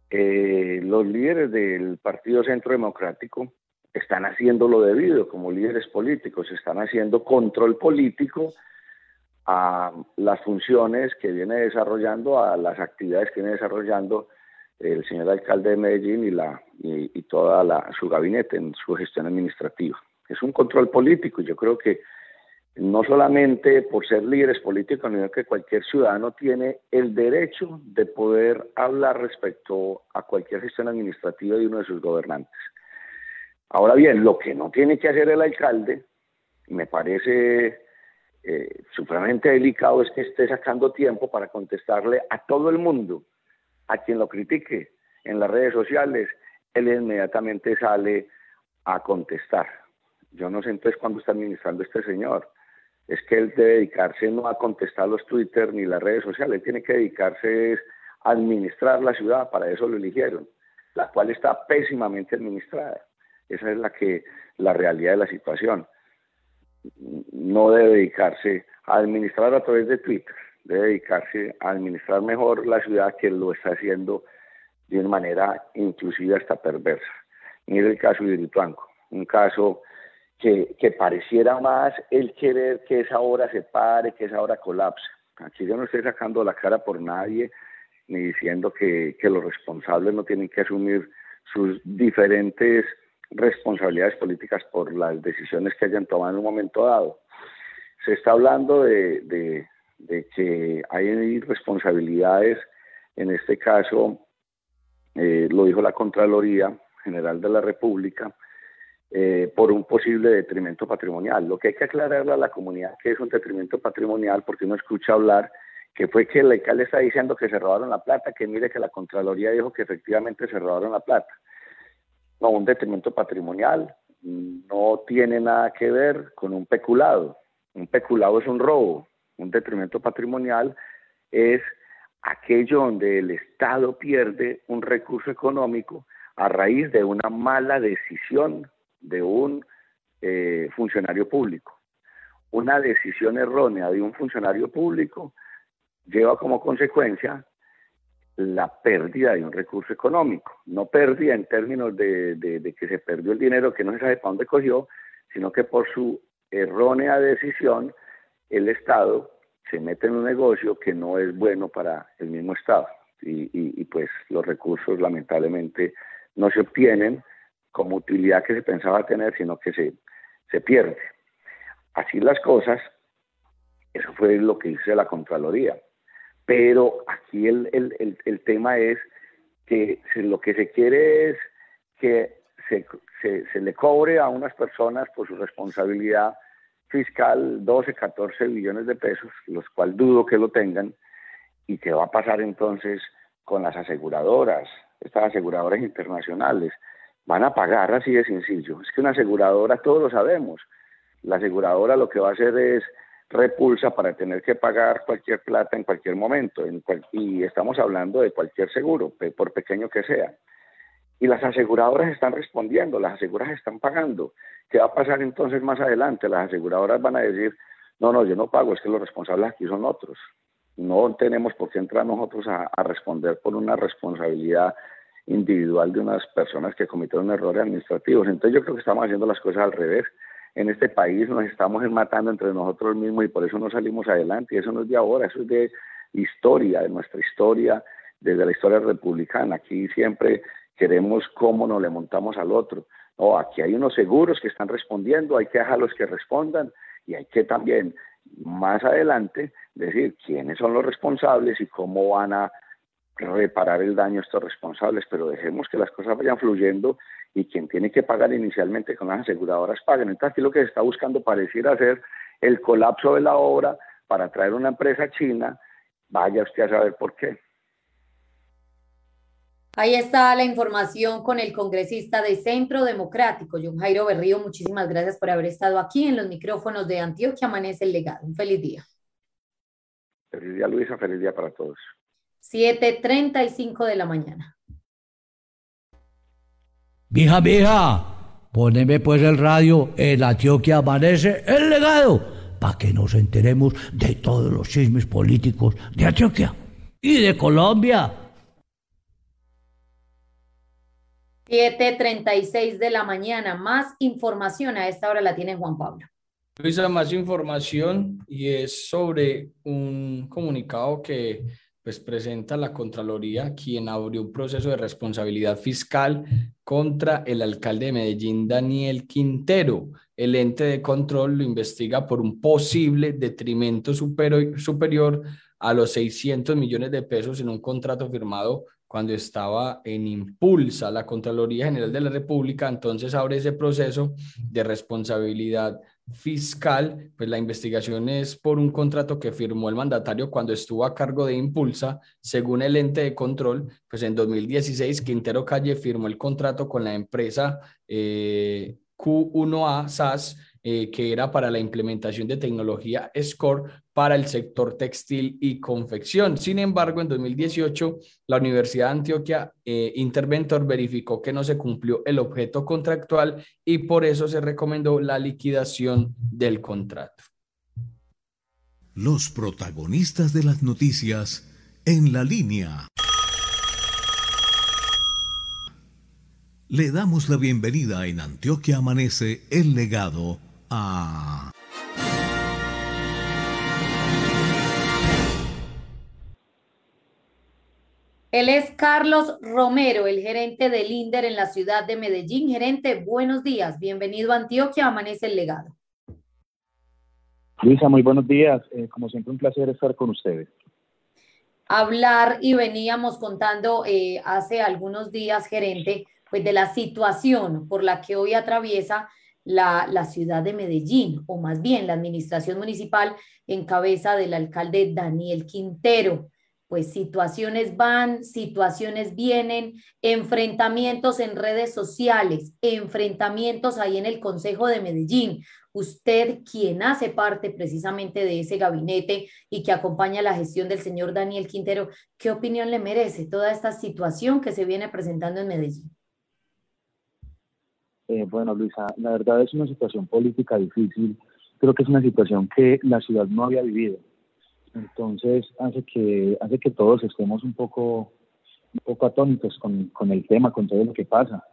eh, los líderes del Partido Centro Democrático están haciendo lo debido como líderes políticos, están haciendo control político a las funciones que viene desarrollando, a las actividades que viene desarrollando el señor alcalde de Medellín y, la, y, toda la, su gabinete en su gestión administrativa. Es un control político. Yo creo que no solamente por ser líderes políticos, sino que cualquier ciudadano tiene el derecho de poder hablar respecto a cualquier gestión administrativa de uno de sus gobernantes. Ahora bien, lo que no tiene que hacer el alcalde, me parece eh, supremamente delicado, es que esté sacando tiempo para contestarle a todo el mundo a quien lo critique en las redes sociales, él inmediatamente sale a contestar. Yo no sé entonces cuándo está administrando este señor. Es que él debe dedicarse no a contestar los Twitter ni las redes sociales, él tiene que dedicarse a administrar la ciudad, para eso lo eligieron, la cual está pésimamente administrada. Esa es la que la realidad de la situación. No debe dedicarse a administrar a través de Twitter debe dedicarse a administrar mejor la ciudad que lo está haciendo de una manera inclusive hasta perversa. Mire el caso de Irituanco, un caso que, que, pareciera más el querer que esa obra se pare, que esa obra colapse. Aquí yo no estoy sacando la cara por nadie, ni diciendo que, que los responsables no tienen que asumir sus diferentes responsabilidades políticas por las decisiones que hayan tomado en un momento dado. Se está hablando de, de que hay responsabilidades, en este caso eh, lo dijo la Contraloría General de la República, eh, por un posible detrimento patrimonial. Lo que hay que aclararle a la comunidad que es un detrimento patrimonial, porque uno escucha hablar que fue que el alcalde está diciendo que se robaron la plata, que mire que la Contraloría dijo que efectivamente se robaron la plata. No, un detrimento patrimonial no tiene nada que ver con un peculado. Un peculado es un robo, un detrimento patrimonial es aquello donde el Estado pierde un recurso económico a raíz de una mala decisión de un eh, funcionario público. Una decisión errónea de un funcionario público lleva como consecuencia la pérdida de un recurso económico. No pérdida en términos de, de que se perdió el dinero que no se sabe para dónde cogió, sino que por su errónea decisión el Estado se mete en un negocio que no es bueno para el mismo Estado y, pues los recursos lamentablemente no se obtienen como utilidad que se pensaba tener, sino que se, se pierde. Así las cosas, eso fue lo que hice la Contraloría. pero aquí el, el, el, el tema es que lo que se quiere es que se, se, se le cobre a unas personas por su responsabilidad fiscal 12, 14 billones de pesos, los cuales dudo que lo tengan, y qué va a pasar entonces con las aseguradoras, estas aseguradoras internacionales. Van a pagar así de sencillo. Es que una aseguradora, todos lo sabemos, la aseguradora lo que va a hacer es repulsa para tener que pagar cualquier plata en cualquier momento, en cual- y estamos hablando de cualquier seguro, por pequeño que sea. Y las aseguradoras están respondiendo, las aseguradoras están pagando. ¿Qué va a pasar entonces más adelante? Las aseguradoras van a decir, no, no, yo no pago, es que los responsables aquí son otros. No tenemos por qué entrar nosotros a, a responder por una responsabilidad individual de unas personas que cometieron errores administrativos. Entonces yo creo que estamos haciendo las cosas al revés. En este país nos estamos matando entre nosotros mismos y por eso no salimos adelante. Y eso no es de ahora, eso es de historia, de nuestra historia, desde la historia republicana. Aquí siempre queremos cómo nos le montamos al otro. No, aquí hay unos seguros que están respondiendo, hay que dejarlos que respondan y hay que también más adelante decir quiénes son los responsables y cómo van a reparar el daño a estos responsables, pero dejemos que las cosas vayan fluyendo y quien tiene que pagar inicialmente con las aseguradoras paguen. Entonces aquí lo que se está buscando pareciera ser el colapso de la obra para traer una empresa china, vaya usted a saber por qué. Ahí está la información con el congresista de Centro Democrático, John Jairo Berrío. Muchísimas gracias por haber estado aquí en los micrófonos de Antioquia Amanece el Legado. Un feliz día. Feliz día Luisa, feliz día para todos. 7:35 de la mañana. Mija, mija, poneme pues el radio en Antioquia Amanece el legado, para que nos enteremos de todos los chismes políticos de Antioquia y de Colombia. 7:36 de la mañana. Más información a esta hora la tiene Juan Pablo. Luisa, más información y es sobre un comunicado que pues presenta la Contraloría, quien abrió un proceso de responsabilidad fiscal contra el alcalde de Medellín, Daniel Quintero. El ente de control lo investiga por un posible detrimento superior a los 600 millones de pesos en un contrato firmado cuando estaba en Impulsa. La Contraloría General de la República entonces abre ese proceso de responsabilidad fiscal, pues la investigación es por un contrato que firmó el mandatario cuando estuvo a cargo de Impulsa, según el ente de control, pues en 2016 Quintero Calle firmó el contrato con la empresa eh, Q1A SAS, eh, que era para la implementación de tecnología SCORE para el sector textil y confección. Sin embargo, en 2018, la Universidad de Antioquia eh, Interventor verificó que no se cumplió el objeto contractual y por eso se recomendó la liquidación del contrato. Los protagonistas de las noticias en la línea. Le damos la bienvenida en Antioquia Amanece el legado a... Él es Carlos Romero, el gerente del INDER en la ciudad de Medellín. Gerente, buenos días. Bienvenido a Antioquia Amanece el Legado. Luisa, muy buenos días. Eh, como siempre, un placer estar con ustedes. hablar y veníamos contando eh, hace algunos días, gerente, pues de la situación por la que hoy atraviesa la, la ciudad de Medellín, o más bien la administración municipal en cabeza del alcalde Daniel Quintero. Pues situaciones van, situaciones vienen, enfrentamientos en redes sociales, enfrentamientos ahí en el Consejo de Medellín. Usted, quien hace parte precisamente de ese gabinete y que acompaña la gestión del señor Daniel Quintero, ¿qué opinión le merece toda esta situación que se viene presentando en Medellín? Eh, bueno, Luisa, la verdad es una situación política difícil. Creo que es una situación que la ciudad no había vivido. Entonces hace que hace que todos estemos un poco un poco atónitos con, con el tema, con todo lo que pasa.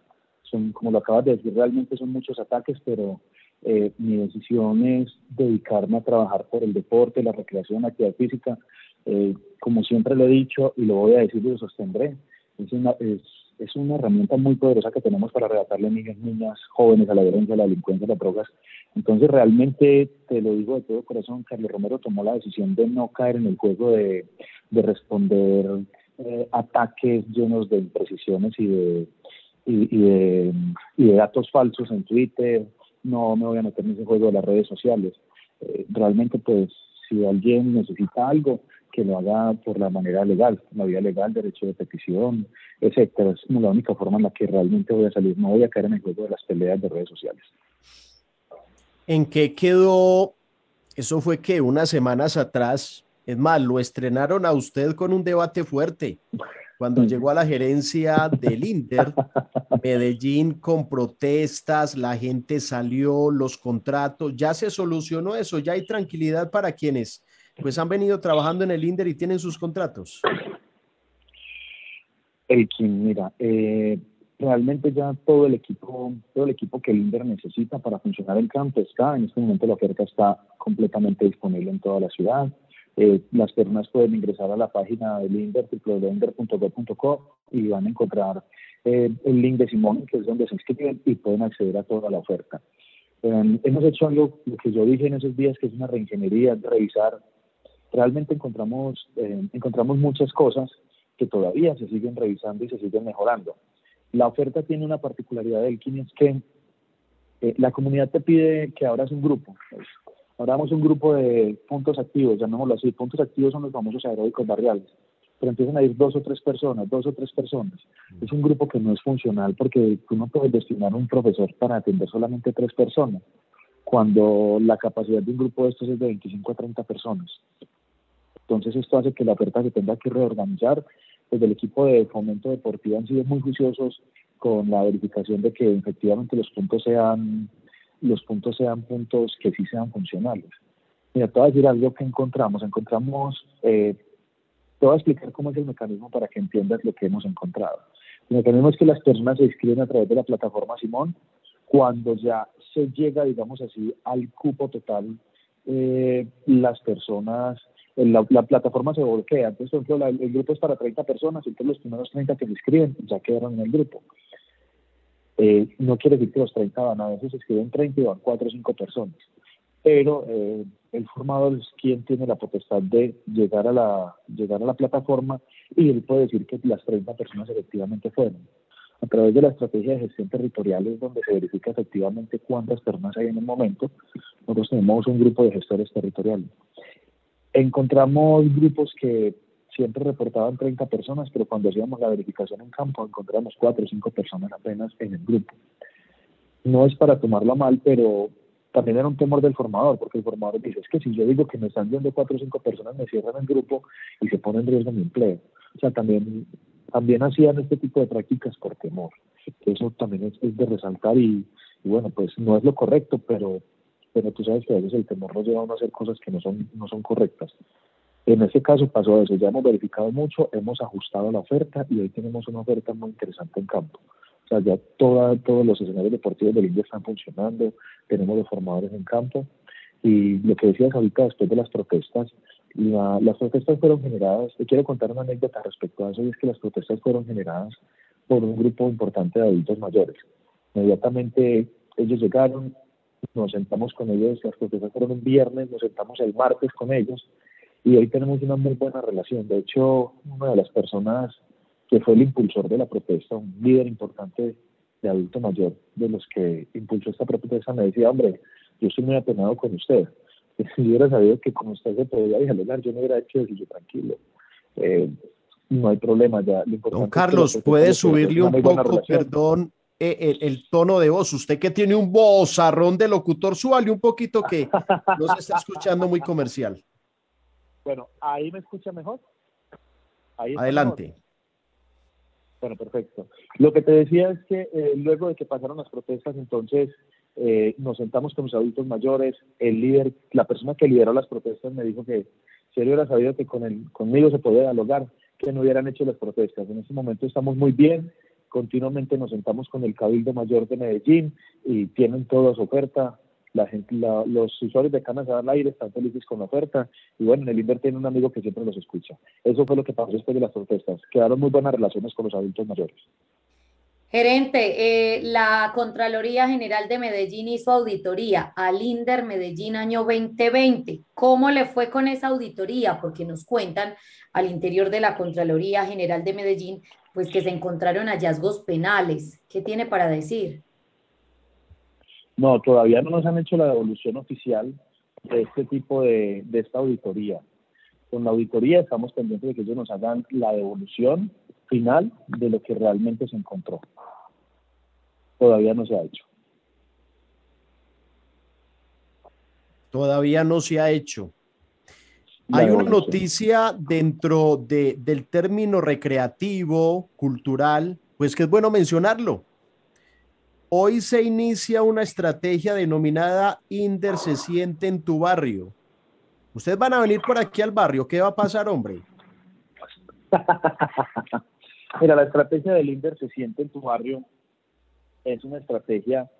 Son, como lo acabas de decir, realmente son muchos ataques, pero eh, mi decisión es dedicarme a trabajar por el deporte, la recreación, la actividad física. Eh, como siempre lo he dicho y lo voy a decir y lo sostendré, es, una, es, es una herramienta muy poderosa que tenemos para arrebatarle niños, niñas, jóvenes a la violencia, a la delincuencia, a las drogas. Entonces, realmente, te lo digo de todo corazón, Carlos Romero tomó la decisión de no caer en el juego de, de responder eh, ataques llenos de imprecisiones y de, y, y de, y de datos falsos en Twitter. No me voy a meter en ese juego de las redes sociales. Eh, realmente, pues, si alguien necesita algo, que lo haga por la manera legal, la vía legal, derecho de petición, etcétera. Es como la única forma en la que realmente voy a salir. No voy a caer en el juego de las peleas de redes sociales. ¿En qué quedó? Eso fue que unas semanas atrás, es más, lo estrenaron a usted con un debate fuerte. Cuando llegó a la gerencia del Inter, (laughs) Medellín con protestas, la gente salió, los contratos, ya se solucionó eso, ya hay tranquilidad para quienes pues han venido trabajando en el Inter y tienen sus contratos. Elkin, mira, eh, realmente ya todo el equipo, todo el equipo que el Inter necesita para funcionar en campo está, en este momento la oferta está completamente disponible en toda la ciudad. Eh, las personas pueden ingresar a la página del Inder, www.inder.gov.co y van a encontrar eh, el link de Simón, que es donde se inscriben y pueden acceder a toda la oferta. Eh, hemos hecho algo, lo que yo dije en esos días, que es una reingeniería, revisar. Realmente encontramos, encontramos muchas cosas que todavía se siguen revisando y se siguen mejorando. La oferta tiene una particularidad del KIN, es que la comunidad te pide que abras un grupo. Pues, Ahora damos un grupo de puntos activos, llamémoslo así. Puntos activos son los famosos aeróbicos barriales. Pero empiezan a ir dos o tres personas, dos o tres personas. Es un grupo que no es funcional porque tú no puedes destinar un profesor para atender solamente tres personas, cuando la capacidad de un grupo de estos es de 25 a 30 personas. Entonces esto hace que la oferta se tenga que reorganizar. Desde el equipo de fomento deportivo han sido muy juiciosos con la verificación de que efectivamente los puntos sean los puntos sean puntos que sí sean funcionales. Mira, te voy a decir algo que encontramos. Encontramos, eh, te voy a explicar cómo es el mecanismo para que entiendas lo que hemos encontrado. El mecanismo es que las personas se inscriben a través de la plataforma Simón. Cuando ya se llega, digamos así, al cupo total, eh, las personas, la, la, plataforma se bloquea. Entonces, por ejemplo, el grupo es para 30 personas, entonces los primeros 30 que se inscriben ya quedaron en el grupo. Eh, no quiere decir que los 30 van, a veces se escriben 30 y van 4 o 5 personas. Pero eh, el formador es quien tiene la potestad de llegar a la, llegar a la plataforma y él puede decir que las 30 personas efectivamente fueron. A través de la estrategia de gestión territorial es donde se verifica efectivamente cuántas personas hay en el momento. Nosotros tenemos un grupo de gestores territoriales. Encontramos grupos que siempre reportaban 30 personas, pero cuando hacíamos la verificación en campo encontramos 4 o 5 personas apenas en el grupo. No es para tomarlo mal, pero también era un temor del formador, porque el formador dice, es que si yo digo que me están viendo 4 o 5 personas, me cierran el grupo y se pone en riesgo mi empleo. O sea, también, también hacían este tipo de prácticas por temor. Eso también es, de resaltar y, y, bueno, pues no es lo correcto, pero, pero tú sabes que a veces el temor nos lleva a uno a hacer cosas que no son, no son correctas. En ese caso pasó eso, ya hemos verificado mucho, hemos ajustado la oferta y hoy tenemos una oferta muy interesante en campo. O sea, ya toda, todos los escenarios deportivos del India están funcionando, tenemos los formadores en campo y lo que decías ahorita después de las protestas, las protestas fueron generadas, te quiero contar una anécdota respecto a eso y es que las protestas fueron generadas por un grupo importante de adultos mayores. Inmediatamente ellos llegaron, nos sentamos con ellos, las protestas fueron un viernes, nos sentamos el martes con ellos y hoy tenemos una muy buena relación. De hecho, una de las personas que fue el impulsor de la protesta, un líder importante de adulto mayor, de los que impulsó esta protesta, me decía, hombre, yo estoy muy apenado con usted. Si (laughs) yo hubiera sabido que con usted se podía dialogar, yo no hubiera hecho eso, yo tranquilo. Eh, no hay problema ya. Don Carlos, ¿puede subirle un poco, perdón, eh, el, el, tono de voz? Usted que tiene un vozarrón de locutor, súbale un poquito que no se está escuchando muy comercial. Bueno, ahí me escucha mejor. Ahí Adelante. Mejor. Bueno, perfecto. Lo que te decía es que eh, luego de que pasaron las protestas, entonces eh, nos sentamos con los adultos mayores. El líder, la persona que lideró las protestas, me dijo que si él hubiera sabido que con el, conmigo se podía dialogar, que no hubieran hecho las protestas. En este momento estamos muy bien. Continuamente nos sentamos con el Cabildo Mayor de Medellín y tienen toda su oferta la gente, la, los usuarios de Canas al aire están felices con la oferta y bueno, en el Inver tiene un amigo que siempre los escucha. Eso fue lo que pasó después de las protestas. Quedaron muy buenas relaciones con los adultos mayores. Gerente, eh, la Contraloría General de Medellín hizo auditoría al INDER Medellín año 2020. ¿Cómo le fue con esa auditoría? Porque nos cuentan al interior de la Contraloría General de Medellín, pues que se encontraron hallazgos penales. ¿Qué tiene para decir? No, todavía no nos han hecho la devolución oficial de este tipo de, de esta auditoría. Con la auditoría estamos pendientes de que ellos nos hagan la devolución final de lo que realmente se encontró. Todavía no se ha hecho. Todavía no se ha hecho. Hay una noticia dentro de, del término recreativo, cultural, pues que es bueno mencionarlo. Hoy se inicia una estrategia denominada Inder se siente en tu barrio. Ustedes van a venir por aquí al barrio. ¿Qué va a pasar, hombre? (laughs) Mira, la estrategia del INDER se siente en tu barrio es una estrategia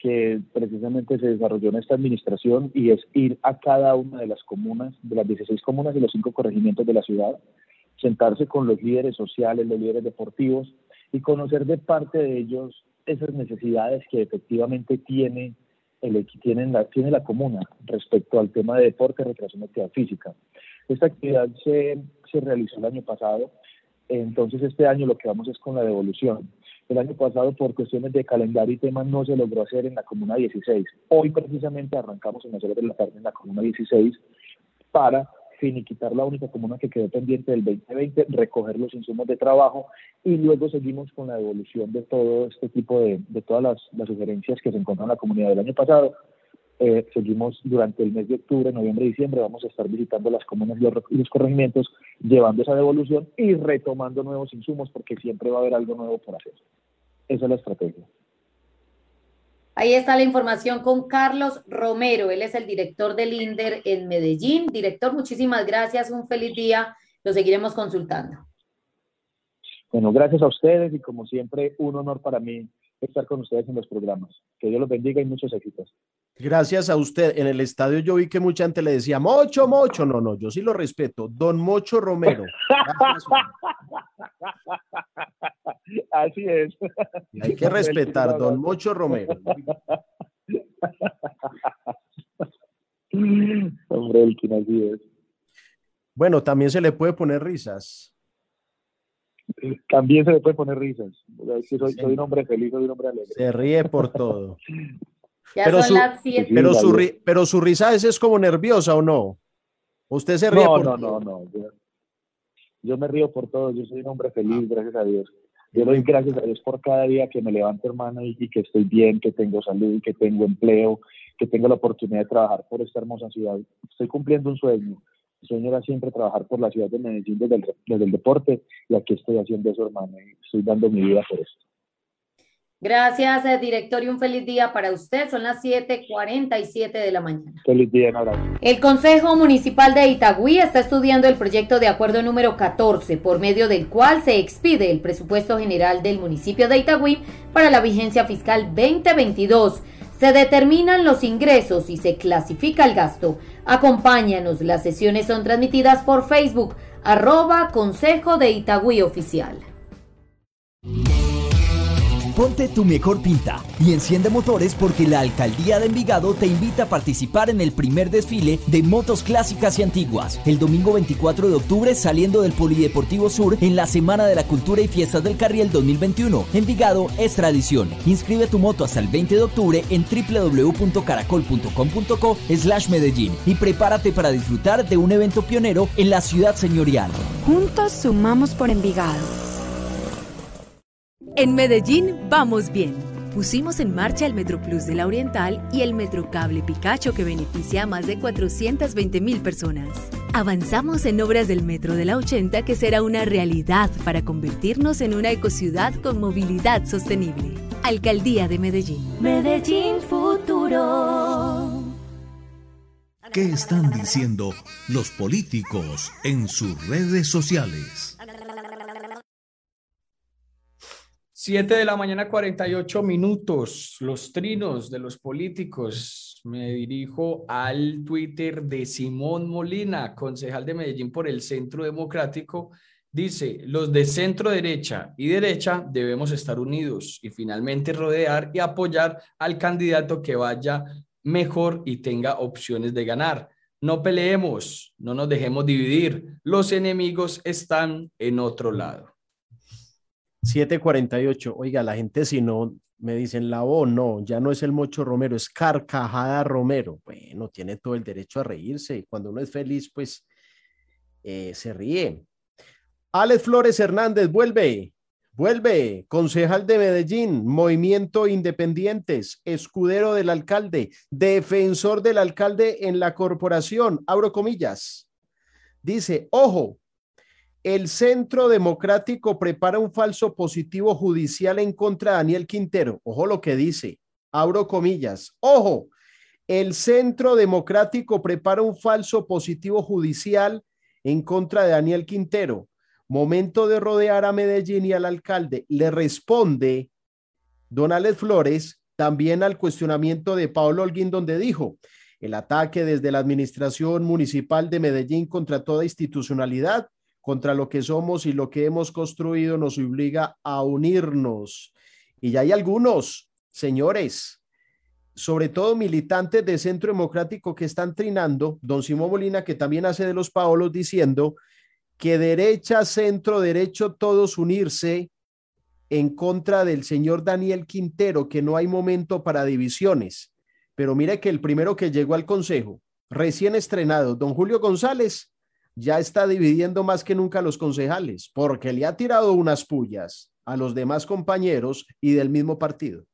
que precisamente se desarrolló en esta administración y es ir a cada una de las comunas, de las 16 comunas y los cinco corregimientos de la ciudad, sentarse con los líderes sociales, los líderes deportivos y conocer de parte de ellos esas necesidades que efectivamente tiene, el, tienen la, tiene la comuna respecto al tema de deporte, recreación y actividad física. Esta actividad se, se realizó el año pasado entonces este año lo que vamos es con la devolución. El año pasado por cuestiones de calendario y temas no se logró hacer en la Comuna 16. Hoy precisamente arrancamos en las horas de la tarde en la Comuna 16 para finiquitar la única comuna que quedó pendiente del 2020, recoger los insumos de trabajo y luego seguimos con la devolución de todo este tipo de, todas las sugerencias que se encontraron en la comunidad del año pasado eh, seguimos durante el mes de octubre, noviembre y diciembre, vamos a estar visitando las comunas y los, corregimientos, llevando esa devolución y retomando nuevos insumos, porque siempre va a haber algo nuevo por hacer. Esa es la estrategia. Ahí está la información con Carlos Romero. Él es el director del INDER en Medellín. Director, muchísimas gracias. Un feliz día. Lo seguiremos consultando. Bueno, gracias a ustedes y como siempre, un honor para mí estar con ustedes en los programas. Que Dios los bendiga y muchos éxitos. Gracias a usted. En el estadio yo vi que mucha gente le decía, Mocho, Mocho. No, no, yo sí lo respeto. Don Mocho Romero. (laughs) Así es. Hay que respetar, Don Mocho Romero. (laughs) Hombre, Elkin, así es. Bueno, también se le puede poner risas. También se le puede poner risas. Soy, soy un hombre feliz, soy un hombre alegre. Se ríe por todo. (laughs) Ya pero, son su, las siete. pero, su, ri- pero su risa a veces es como nerviosa o no. Usted se ríe no, por no, todo? no, no. Yo, yo me río por todo. Yo soy un hombre feliz, gracias a Dios. Yo doy gracias a Dios por cada día que me levanto, hermano, y, y que estoy bien, que tengo salud, que tengo empleo, que tengo la oportunidad de trabajar por esta hermosa ciudad. Estoy cumpliendo un sueño. Mi sueño era siempre trabajar por la ciudad de Medellín desde el, desde el deporte, y aquí estoy haciendo eso, hermano, y estoy dando mi vida por esto. Gracias, eh, director, y un feliz día para usted. Son las 7:47 de la mañana. Feliz día, abrazo. El Consejo Municipal de Itagüí está estudiando el proyecto de acuerdo número 14, por medio del cual se expide el presupuesto general del municipio de Itagüí para la vigencia fiscal 2022. Se determinan los ingresos y se clasifica el gasto. Acompáñanos, las sesiones son transmitidas por Facebook, arroba Consejo de Itagüí Oficial. Ponte tu mejor pinta y enciende motores porque la Alcaldía de Envigado te invita a participar en el primer desfile de motos clásicas y antiguas, el domingo 24 de octubre saliendo del Polideportivo Sur en la Semana de la Cultura y Fiestas del Carriel 2021. Envigado es tradición. Inscribe tu moto hasta el 20 de octubre en www.caracol.com.co slash Medellín y prepárate para disfrutar de un evento pionero en la ciudad señorial. Juntos sumamos por Envigado. En Medellín vamos bien. Pusimos en marcha el MetroPlus de la Oriental y el Metrocable Picacho que beneficia a más de 420 mil personas. Avanzamos en obras del Metro de la 80 que será una realidad para convertirnos en una ecociudad con movilidad sostenible. Alcaldía de Medellín. Medellín Futuro. ¿Qué están diciendo los políticos en sus redes sociales? 7 de la mañana, 48 minutos. Los trinos de los políticos. Me dirijo al Twitter de Simón Molina, concejal de Medellín por el Centro Democrático, Dice, los de centro derecha y derecha debemos estar unidos y finalmente rodear y apoyar al candidato que vaya mejor y tenga opciones de ganar. No peleemos, no nos dejemos dividir. Los enemigos están en otro lado. 748. Oiga, la gente si no me dicen la O, no, ya no es el Mocho Romero, es Carcajada Romero. Bueno, tiene todo el derecho a reírse y cuando uno es feliz, pues eh, se ríe. Alex Flores Hernández, vuelve, vuelve, concejal de Medellín, Movimiento Independientes, escudero del alcalde, defensor del alcalde en la corporación, abro comillas. Dice, ojo, el Centro Democrático prepara un falso positivo judicial en contra de Daniel Quintero. Ojo lo que dice, abro comillas, ojo, el Centro Democrático prepara un falso positivo judicial en contra de Daniel Quintero. Momento de rodear a Medellín y al alcalde, le responde Don Flores también al cuestionamiento de Pablo Holguín, donde dijo, el ataque desde la administración municipal de Medellín contra toda institucionalidad, contra lo que somos y lo que hemos construido, nos obliga a unirnos. Y ya hay algunos, señores, sobre todo militantes de Centro Democrático que están trinando, don Simón Molina, que también hace de los Paolos, diciendo que derecha, centro, derecho, todos unirse en contra del señor Daniel Quintero, que no hay momento para divisiones. Pero mire que el primero que llegó al Consejo, recién estrenado, don Julio González, ya está dividiendo más que nunca a los concejales, porque le ha tirado unas pullas a los demás compañeros y del mismo partido.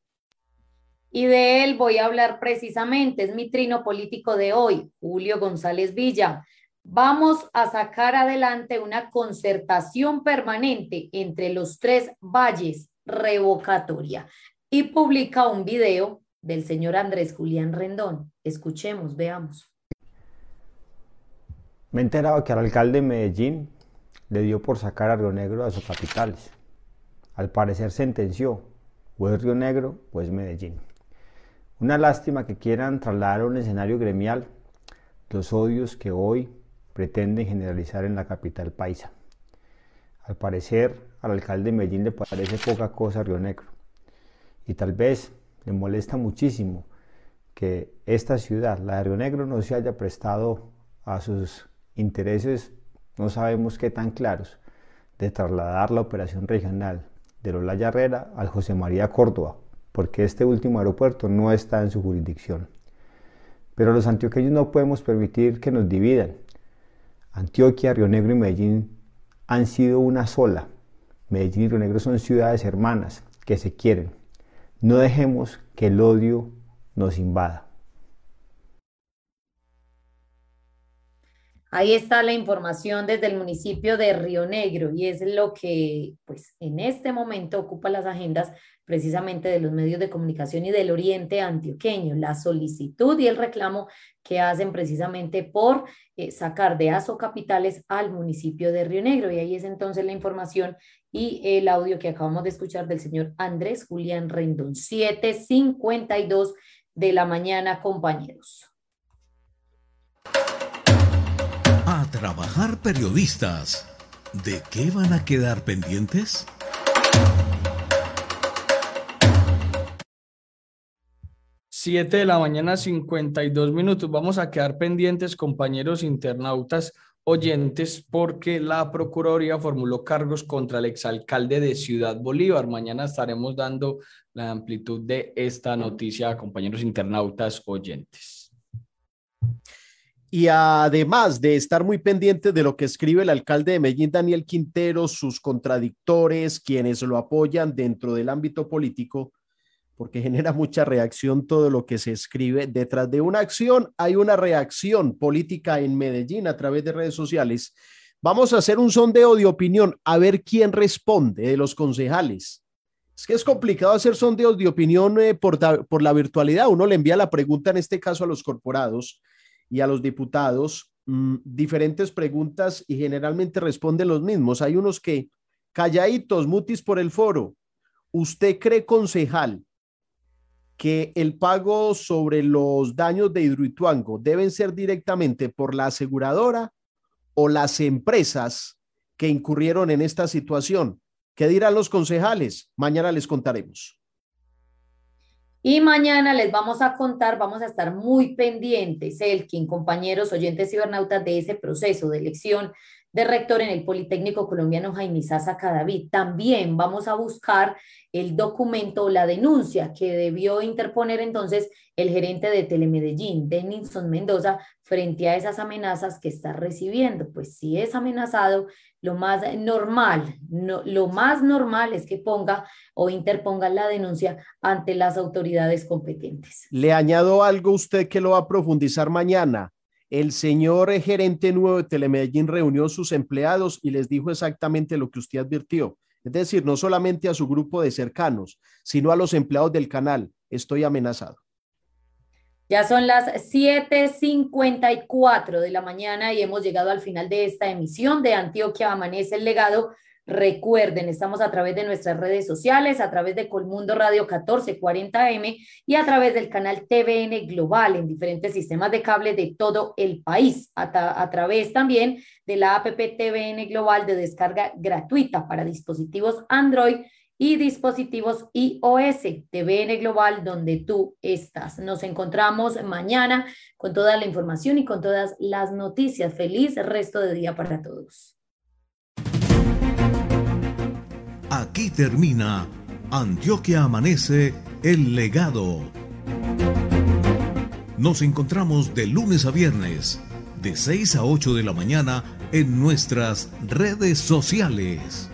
Y de él voy a hablar precisamente, es mi trino político de hoy, Julio González Villa vamos a sacar adelante una concertación permanente entre los tres valles revocatoria y publica un video del señor Andrés Julián Rendón. Escuchemos, veamos. Me he enterado que al alcalde de Medellín le dio por sacar a Río Negro a sus capitales. Al parecer sentenció, o es Río Negro o es Medellín. Una lástima que quieran trasladar a un escenario gremial los odios que hoy pretenden generalizar en la capital paisa. Al parecer, al alcalde de Medellín le parece poca cosa Río Negro. Y tal vez le molesta muchísimo que esta ciudad, la de Río Negro, no se haya prestado a sus intereses, no sabemos qué tan claros, de trasladar la operación regional de Lola Herrera al José María Córdoba, porque este último aeropuerto no está en su jurisdicción. Pero los antioqueños no podemos permitir que nos dividan Antioquia, Río Negro y Medellín han sido una sola. Medellín y Río Negro son ciudades hermanas que se quieren. No dejemos que el odio nos invada. Ahí está la información desde el municipio de Río Negro y es lo que pues en este momento ocupa las agendas precisamente de los medios de comunicación y del oriente antioqueño, la solicitud y el reclamo que hacen precisamente por eh, sacar de ASO Capitales al municipio de Río Negro. Y ahí es entonces la información y el audio que acabamos de escuchar del señor Andrés Julián Rendón, 7.52 de la mañana, compañeros. Trabajar periodistas. ¿De qué van a quedar pendientes? 7 de la mañana, 52 minutos. Vamos a quedar pendientes, compañeros internautas oyentes, porque la Procuraduría formuló cargos contra el exalcalde de Ciudad Bolívar. Mañana estaremos dando la amplitud de esta noticia compañeros internautas oyentes. Y además de estar muy pendientes de lo que escribe el alcalde de Medellín, Daniel Quintero, sus contradictores, quienes lo apoyan dentro del ámbito político, porque genera mucha reacción todo lo que se escribe. Detrás de una acción hay una reacción política en Medellín a través de redes sociales. Vamos a hacer un sondeo de opinión a ver quién responde de los concejales. Es que es complicado hacer sondeos de opinión eh, por, por la virtualidad. Uno le envía la pregunta, en este caso a los corporados y a los diputados, mm, diferentes preguntas y generalmente responden los mismos. Hay unos que, calladitos, mutis por el foro. ¿Usted cree, concejal, que el pago sobre los daños de Hidroituango deben ser directamente por la aseguradora o las empresas que incurrieron en esta situación. ¿Qué dirán los concejales? Mañana les contaremos. Y mañana les vamos a contar, vamos a estar muy pendientes, Elkin, compañeros oyentes cibernautas, de ese proceso de elección de rector en el Politécnico Colombiano Jaime Sasa Cadavid. También vamos a buscar el documento o la denuncia que debió interponer entonces el gerente de Telemedellín, Denison Mendoza, frente a esas amenazas que está recibiendo. Pues si es amenazado, lo más normal, no, lo más normal es que ponga o interponga la denuncia ante las autoridades competentes. Le añado algo usted que lo va a profundizar mañana el señor gerente nuevo de Telemedellín reunió a sus empleados y les dijo exactamente lo que usted advirtió. Es decir, no solamente a su grupo de cercanos, sino a los empleados del canal. Estoy amenazado. Ya son las 7:54 de la mañana y hemos llegado al final de esta emisión de Antioquia Amanece el Legado. Recuerden, estamos a través de nuestras redes sociales, a través de Colmundo Radio 1440M y a través del canal TVN Global en diferentes sistemas de cable de todo el país, a, través también de la APP TVN Global de descarga gratuita para dispositivos Android y dispositivos iOS, TVN Global, donde tú estás. Nos encontramos mañana con toda la información y con todas las noticias. Feliz resto de día para todos. Aquí termina Antioquia Amanece, el legado. Nos encontramos de lunes a viernes, de 6 a 8 de la mañana, en nuestras redes sociales.